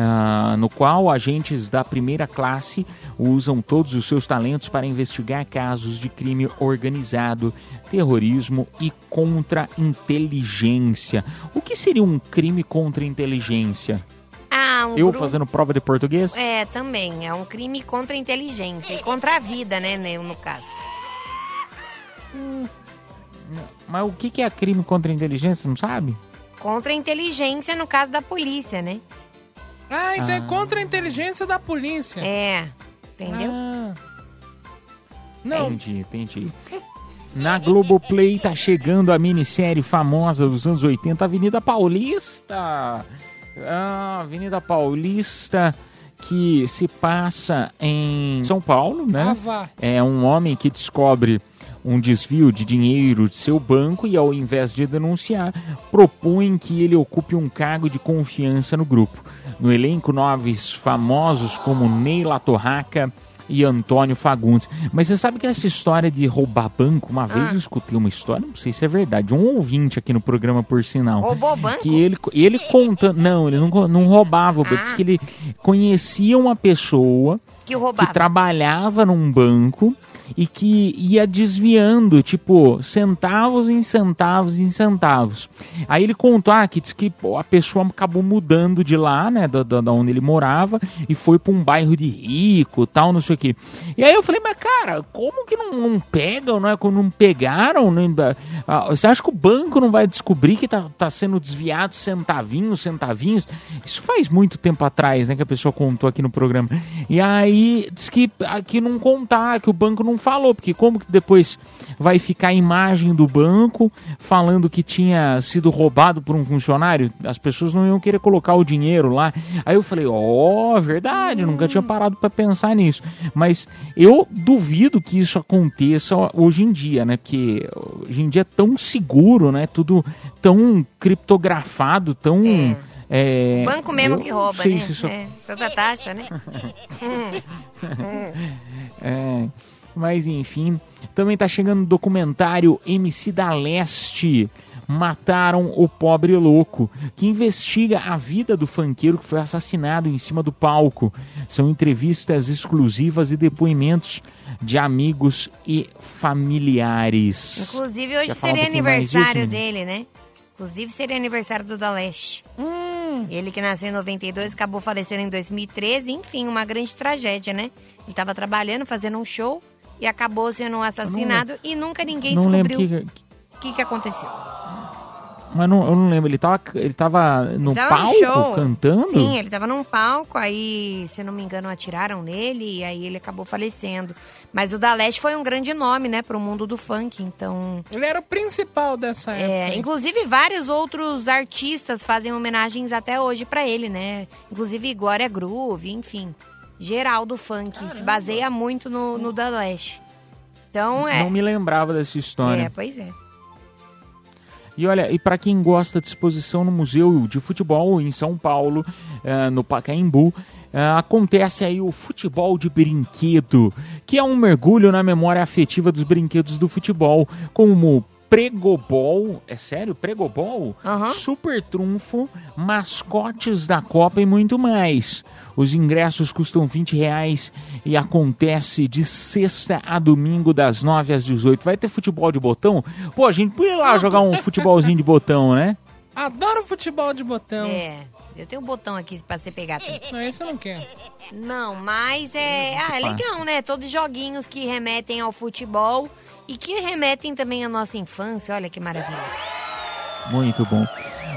Ah, no qual agentes da primeira classe usam todos os seus talentos para investigar casos de crime organizado, terrorismo e contra-inteligência. O que seria um crime contra inteligência? Ah, um Eu grupo- fazendo prova de português? É, também. É um crime contra a inteligência e contra a vida, né, no caso. Mas o que que é crime contra a inteligência, não sabe? Contra a inteligência no caso da polícia, né? Ah, então é Ah. contra a inteligência da polícia. É, entendeu? Ah. Não. Entendi, entendi. Na Globoplay tá chegando a minissérie famosa dos anos 80, Avenida Paulista. Ah, Avenida Paulista que se passa em São Paulo, né? Ah. É um homem que descobre um desvio de dinheiro de seu banco e, ao invés de denunciar, propõe que ele ocupe um cargo de confiança no grupo. No elenco, nomes famosos como Neila Torraca e Antônio Fagundes. Mas você sabe que essa história de roubar banco, uma vez eu escutei uma história, não sei se é verdade, um ouvinte aqui no programa, por sinal. Roubou banco? Que ele, ele conta. Não, ele não, não roubava. Ah. Diz que ele conhecia uma pessoa Que que trabalhava num banco e que ia desviando, tipo, centavos em centavos em centavos. Aí ele contou ah, que, que a pessoa acabou mudando de lá, né, da, da onde ele morava, e foi para um bairro de rico tal, não sei o quê. E aí eu falei, mas cara, como que não, não pegam, não é? Não pegaram, né? Ah, Você acha que o banco não vai descobrir que tá, tá sendo desviado centavinhos, centavinhos? Isso faz muito tempo atrás, né, que a pessoa contou aqui no programa. E aí diz que aqui não contar, que o banco não não falou, porque como que depois vai ficar a imagem do banco falando que tinha sido roubado por um funcionário? As pessoas não iam querer colocar o dinheiro lá. Aí eu falei, ó, oh, verdade, nunca tinha parado para pensar nisso. Mas eu duvido que isso aconteça hoje em dia, né? Porque hoje em dia é tão seguro, né? Tudo tão criptografado, tão. É. Banco mesmo que rouba, né? isso- É, toda taxa, né? Hum, hum. É, mas enfim, também tá chegando o documentário MC da Leste. Mataram o pobre louco, que investiga a vida do funkeiro que foi assassinado em cima do palco. São entrevistas exclusivas e depoimentos de amigos e familiares. Inclusive, hoje um seria disso, aniversário Nini? dele, né? Inclusive, seria aniversário do Da Leste. Ele que nasceu em 92, acabou falecendo em 2013. Enfim, uma grande tragédia, né? Ele estava trabalhando, fazendo um show e acabou sendo assassinado e nunca ninguém não descobriu que, o que, que aconteceu. mas não, eu não lembro. Ele tava, ele tava no Ele tava palco show. cantando? Sim, ele tava num palco, aí, se não me engano, atiraram nele e aí ele acabou falecendo. Mas o Da Leste foi um grande nome, né, pro mundo do funk, então... Ele era o principal dessa época. É, inclusive vários outros artistas fazem homenagens até hoje pra ele, né? Inclusive Glória Groove, enfim. Geral do funk, se baseia muito no, no Da Leste. Então é. Não me lembrava dessa história. É, pois é. E olha, e para quem gosta de exposição no Museu de Futebol em São Paulo, eh, no Pacaembu, eh, acontece aí o futebol de brinquedo, que é um mergulho na memória afetiva dos brinquedos do futebol, como Pregobol, é sério? Pregobol? Super Trunfo, mascotes da Copa e muito mais. Os ingressos custam 20 reais e acontece de sexta a domingo, das 9 às 18. Vai ter futebol de botão? Pô, a gente podia ir lá jogar um futebolzinho de botão, né? Adoro futebol de botão. É. Eu tenho um botão aqui pra você pegar. também. Não, esse eu não quero. Não, mas é. Ah, é legal, né? Todos joguinhos que remetem ao futebol e que remetem também à nossa infância. Olha que maravilha. Muito bom.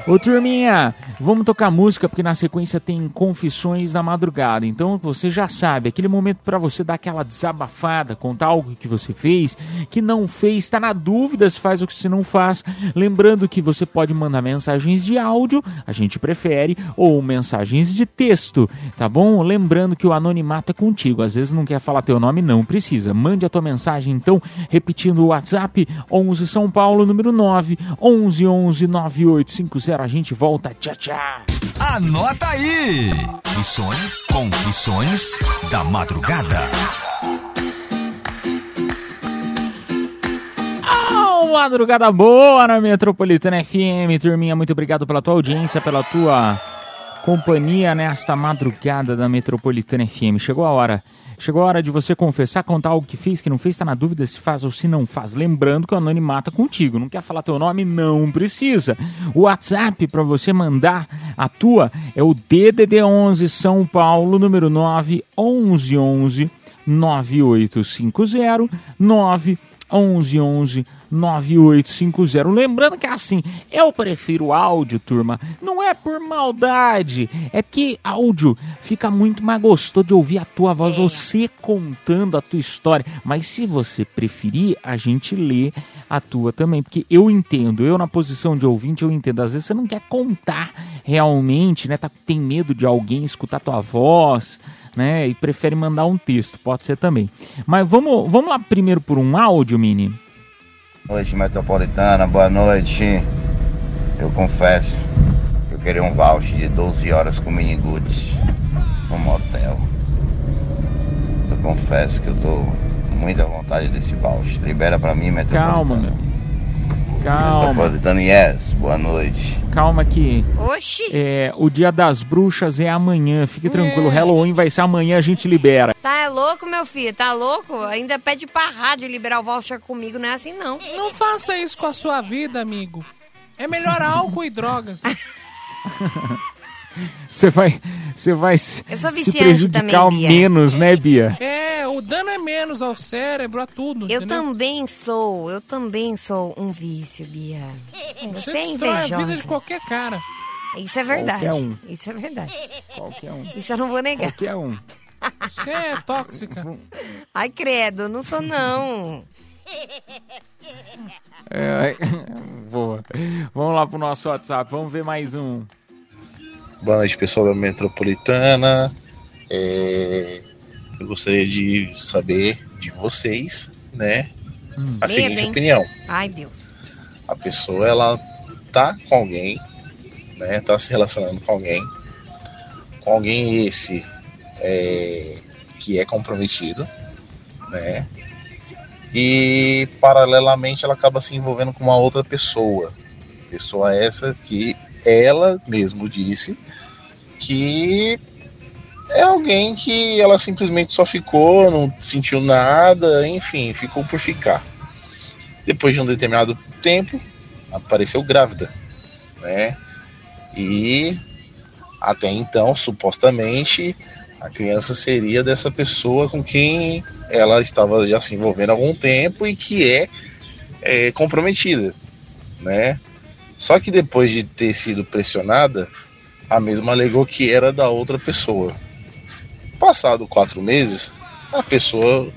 Ô turminha, vamos tocar música porque na sequência tem Confissões da Madrugada. Então você já sabe, aquele momento para você dar aquela desabafada, contar algo que você fez, que não fez, está na dúvida se faz ou se não faz. Lembrando que você pode mandar mensagens de áudio, a gente prefere, ou mensagens de texto, tá bom? Lembrando que o anonimato é contigo. Às vezes não quer falar teu nome, não precisa. Mande a tua mensagem então, repetindo o WhatsApp 11 São Paulo número 9 11 11 9850. A gente volta. Tchau, tchau. Anota aí! Confissões, confissões da madrugada. Ah, madrugada boa na Metropolitana FM. Turminha, muito obrigado pela tua audiência, pela tua companhia nesta madrugada da Metropolitana FM. Chegou a hora. Chegou a hora de você confessar, contar algo que fez, que não fez, tá na dúvida se faz ou se não faz. Lembrando que o anonimato é contigo. Não quer falar teu nome? Não precisa. O WhatsApp para você mandar a tua é o DDD 11 São Paulo, número 9 11 11 9850 9 11 11 9850. Lembrando que é assim, eu prefiro áudio, turma. Não é por maldade, é porque áudio fica muito mais gostoso de ouvir a tua voz, você contando a tua história. Mas se você preferir, a gente lê a tua também, porque eu entendo, eu na posição de ouvinte, eu entendo. Às vezes você não quer contar realmente, né? Tá, tem medo de alguém escutar tua voz né? E prefere mandar um texto, pode ser também. Mas vamos, vamos lá primeiro por um áudio, Mini. Noite metropolitana, boa noite. Eu confesso que eu queria um voucher de 12 horas com mini goods no motel. Eu confesso que eu tô muita vontade desse voucher. Libera pra mim, metropolitana. Calma, meu. Calma. Metropolitana, yes, boa noite. Calma que Oxi! é, o dia das bruxas é amanhã. Fique tranquilo, Halloween vai ser amanhã, a gente libera. Tá louco, meu filho? Tá louco? Ainda pede pra rádio liberar o voucher comigo, não é assim não. Não faça isso com a sua vida, amigo. É melhor álcool e drogas. Você vai, você vai se, Eu sou se prejudicar também, Bia. menos, né, Bia? É, o dano é menos ao cérebro, a tudo. Eu entendeu? também sou, eu também sou um vício, Bia. Você é destrói a vida de invejosa. qualquer cara. Isso é verdade. Qualquer um. Isso é verdade. Qualquer um. Isso eu não vou negar. Qualquer um. Você é tóxica. Ai, credo, não sou não. É, boa. Vamos lá pro nosso WhatsApp, vamos ver mais um. Boa noite, pessoal da Metropolitana. É, eu gostaria de saber de vocês, né? A Medo, seguinte hein? opinião. Ai, Deus. A pessoa, ela tá com alguém, né? Tá se relacionando com alguém. Com alguém esse é, que é comprometido, né? E paralelamente ela acaba se envolvendo com uma outra pessoa. Pessoa essa que ela mesmo disse que é alguém que ela simplesmente só ficou, não sentiu nada, enfim, ficou por ficar. Depois de um determinado tempo, apareceu grávida, né? E até então, supostamente, a criança seria dessa pessoa com quem ela estava já se envolvendo há algum tempo e que é, é, comprometida, né? Só que depois de ter sido pressionada, a mesma alegou que era da outra pessoa. Passado quatro meses, a pessoa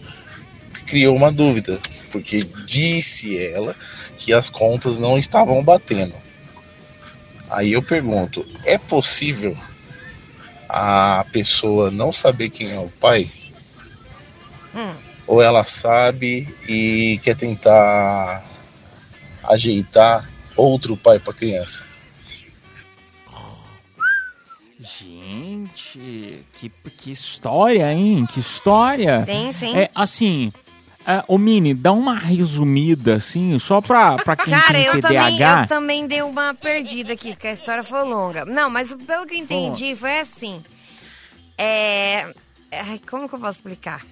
criou uma dúvida, porque disse ela que as contas não estavam batendo. Aí eu pergunto: é possível a pessoa não saber quem é o pai? Ou ela sabe e quer tentar ajeitar outro pai para criança? Gente, que, que história, hein? Que história. Tem, sim. É, assim, é, ô Mini, dá uma resumida, assim, só pra, pra quem Cara, tem eu também, TDAH. eu também dei uma perdida aqui, porque a história foi longa. Não, mas pelo que eu entendi, foi assim. É. Ai, como que eu posso explicar?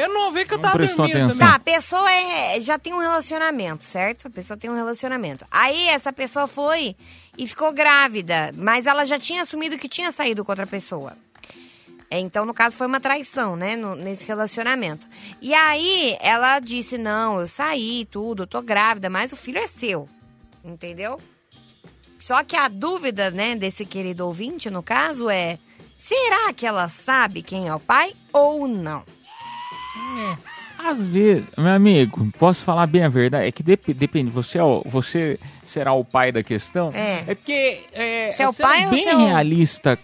Eu não ouvi que eu tava dormindo atenção. também. Tá, a pessoa é, já tem um relacionamento, certo? A pessoa tem um relacionamento. Aí essa pessoa foi e ficou grávida, mas ela já tinha assumido que tinha saído com outra pessoa. É, Então, no caso, foi uma traição, né? no- nesse relacionamento. E aí ela disse: Não, eu saí, tudo, eu tô grávida, mas o filho é seu. Entendeu? Só que a dúvida, né, desse querido ouvinte, no caso, é: será que ela sabe quem é o pai ou não? Às vezes, meu amigo, posso falar bem a verdade? É que dep- depende, você, é o- você será o pai da questão? É. porque, é, Você é o sendo pai bem você é realista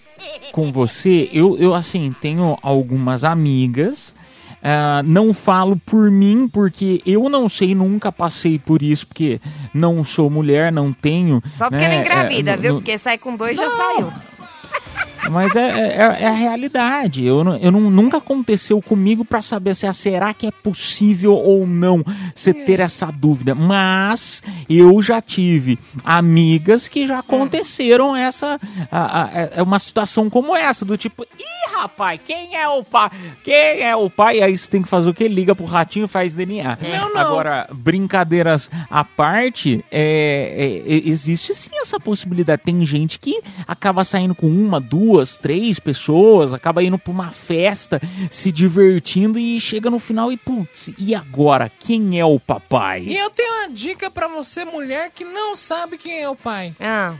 com você, eu, eu, assim, tenho algumas amigas, ah, não falo por mim, porque eu não sei, nunca passei por isso, porque não sou mulher, não tenho... Só porque né, não engravida, é, viu? no- Porque sai com dois já saiu. Mas é, é- é a realidade. Eu, não- eu não- nunca aconteceu comigo pra saber se ah, será que é possível ou não você ter essa dúvida. Mas eu já tive amigas que já aconteceram essa a- a- é uma situação como essa do tipo, ih, rapaz, quem é o pai? Quem é o pai? Aí você tem que fazer o quê? Liga pro ratinho e faz DNA. Não, não. Agora, brincadeiras à parte, é, é, é, existe sim essa possibilidade. Tem gente que acaba saindo com uma, duas, três pessoas, acaba indo pra uma festa, se divertindo e chega no final e, putz, e agora? Quem é o papai? E eu tenho uma dica pra você, mulher, que não sabe quem é o pai. Ah.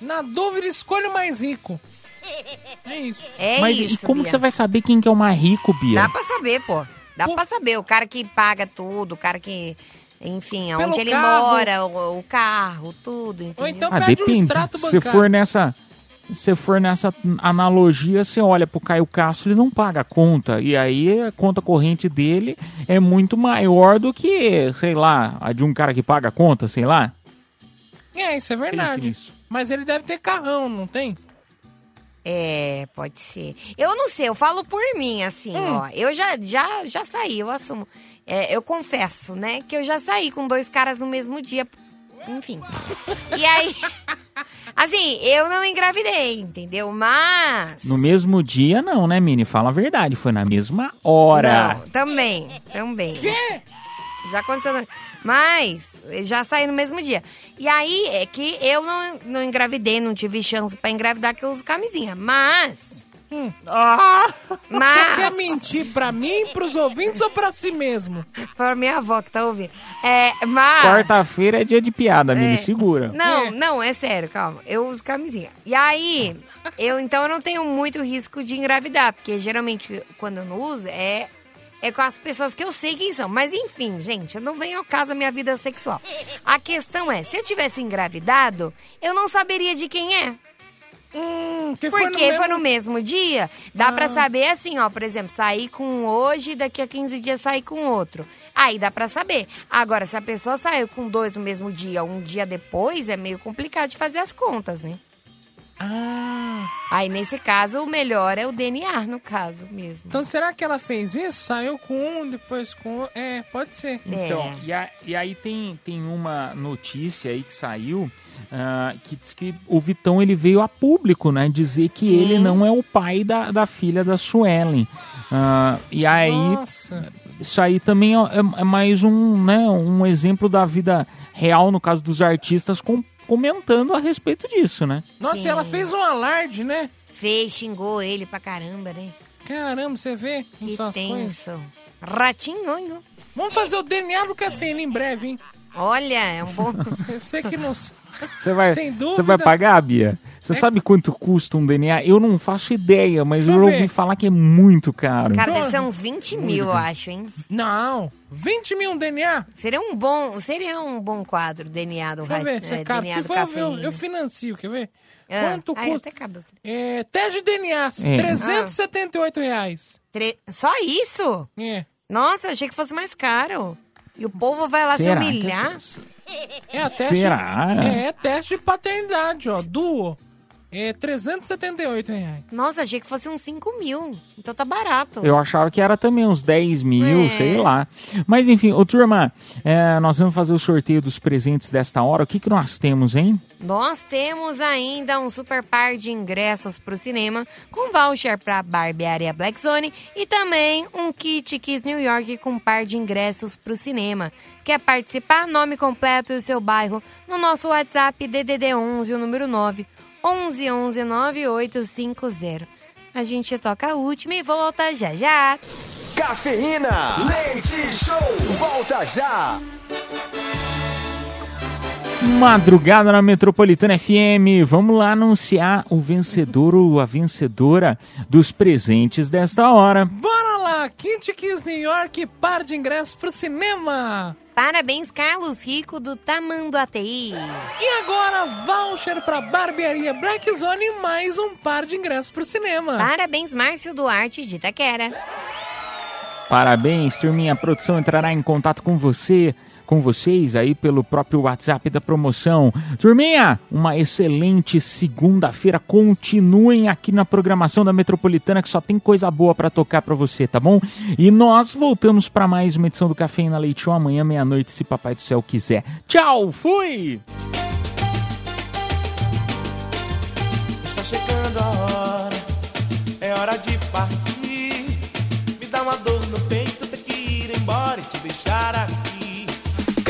Na dúvida, escolha o mais rico. É isso. É Mas isso, e como Bia. que você vai saber quem que é o mais rico, Bia? Dá pra saber, pô. Dá pra saber. O cara que paga tudo, o cara que. Enfim, Pelo onde ele carro. mora, o, o carro, tudo, entendeu? então Ah, depende. Se for nessa, se for nessa analogia, você olha pro Caio Castro, ele não paga a conta. E aí a conta corrente dele é muito maior do que, sei lá, a de um cara que paga a conta, sei lá. É, isso é verdade. Mas ele deve ter carrão, não tem? É, pode ser. Eu não sei, eu falo por mim, assim, Hum. ó. Eu já, já, já saí, eu assumo. É, eu confesso, né, que eu já saí com dois caras no mesmo dia. Enfim. E aí. Assim, eu não engravidei, entendeu? Mas. No mesmo dia, não, né, Mini? Fala a verdade, foi na mesma hora. Não, também, também. Quê? Já aconteceu. Mas, já saí no mesmo dia. E aí, é que eu não, não engravidei, não tive chance pra engravidar, que eu uso camisinha. Mas, Ah! Mas- Você quer mentir pra mim, pros ouvintes ou pra si mesmo? Pra minha avó que tá ouvindo. É, mas... Quarta-feira é dia de piada, É. segura. Não, não, é sério, calma. Eu uso camisinha. E aí, eu então eu não tenho muito risco de engravidar, porque geralmente quando eu não uso é é com as pessoas que eu sei quem são. Mas enfim, gente, eu não venho ao caso da minha vida sexual. A questão é, se eu tivesse engravidado, eu não saberia de quem é. Que foi no Porque mesmo- foi no mesmo dia, dá pra Ah. saber assim, ó, por exemplo, sair com um hoje, daqui a 15 dias sair com outro. Aí dá pra saber. Agora, se a pessoa saiu com dois no mesmo dia, um dia depois, é meio complicado de fazer as contas, né? Ah. Aí, nesse caso, o melhor é o DNA, no caso mesmo. Então será que ela fez isso? Saiu com um, depois com outro? É, pode ser. Então, e, a- e aí tem, tem uma notícia aí que saiu ah, que diz que o Vitão ele veio a público, né? Dizer que Sim. ele não é o pai da, da filha da Suelen. Ah, e aí. Nossa. Isso aí também é, é- é mais um, né, um exemplo da vida real, no caso dos artistas, com- comentando a respeito disso, né? Nossa, Sim. e ela fez um alarde, né? Fez, xingou ele pra caramba, né? Caramba, você vê Que coisas. tenso. Ratinho. Vamos fazer o DNA do cafeína em breve, hein? Olha, é um bom... Você que não sabe. Você vai, Tem você vai pagar, Bia? Você sabe quanto custa um DNA? Eu não faço ideia, mas Deixa eu eu ouvi ver. falar que é muito caro. Cara, deve ser uns 20 mil, eu acho, hein? Não, 20 mil um DNA? Seria um bom, seria um bom quadro, DNA do Deixa eu ver, se é é, caro. DNA Se for, eu, eu financio, quer ver? Ah, Quanto custa? É, teste de DNA, É. 378 reais. Tre- Só isso? É. Nossa, achei que fosse mais caro. E o povo vai lá Será se humilhar? É teste. Será? É, é teste de paternidade, ó. Duo. É 378 reais. Nossa, achei que fosse uns 5 mil. Então tá barato. Eu achava que era também uns 10 mil, É. sei lá. Mas enfim, ô turma, é, nós vamos fazer o sorteio dos presentes desta hora. O que, que nós temos, hein? Nós temos ainda um super par de ingressos pro cinema, com voucher pra Barbearia Black Zone e também um kit Kiss New York com um par de ingressos pro cinema. Quer participar? Nome completo e o seu bairro no nosso WhatsApp DDD 11, o número 9 11 11 9850. A gente toca a última e volta já já. Cafeína, leite show, volta já. Madrugada na Metropolitana FM. Vamos lá anunciar o vencedor ou a vencedora dos presentes desta hora. Bora lá, Kit Kiss New York, par de ingressos pro cinema. Parabéns, Carlos Rico do Tamanduateí. E agora, voucher pra Barbearia Black Zone e mais um par de ingressos pro cinema. Parabéns, Márcio Duarte de Itaquera. Parabéns, turminha. A produção entrará em contato com você, com vocês aí pelo próprio WhatsApp da promoção. Turminha, uma excelente segunda-feira. Continuem aqui na programação da Metropolitana que só tem coisa boa pra tocar pra você, tá bom? E nós voltamos pra mais uma edição do Café na Leite amanhã meia-noite, se papai do céu quiser. Tchau, fui. Está chegando a hora, é hora de partir. Me dá uma dor no peito, ter que ir embora e te deixar aqui.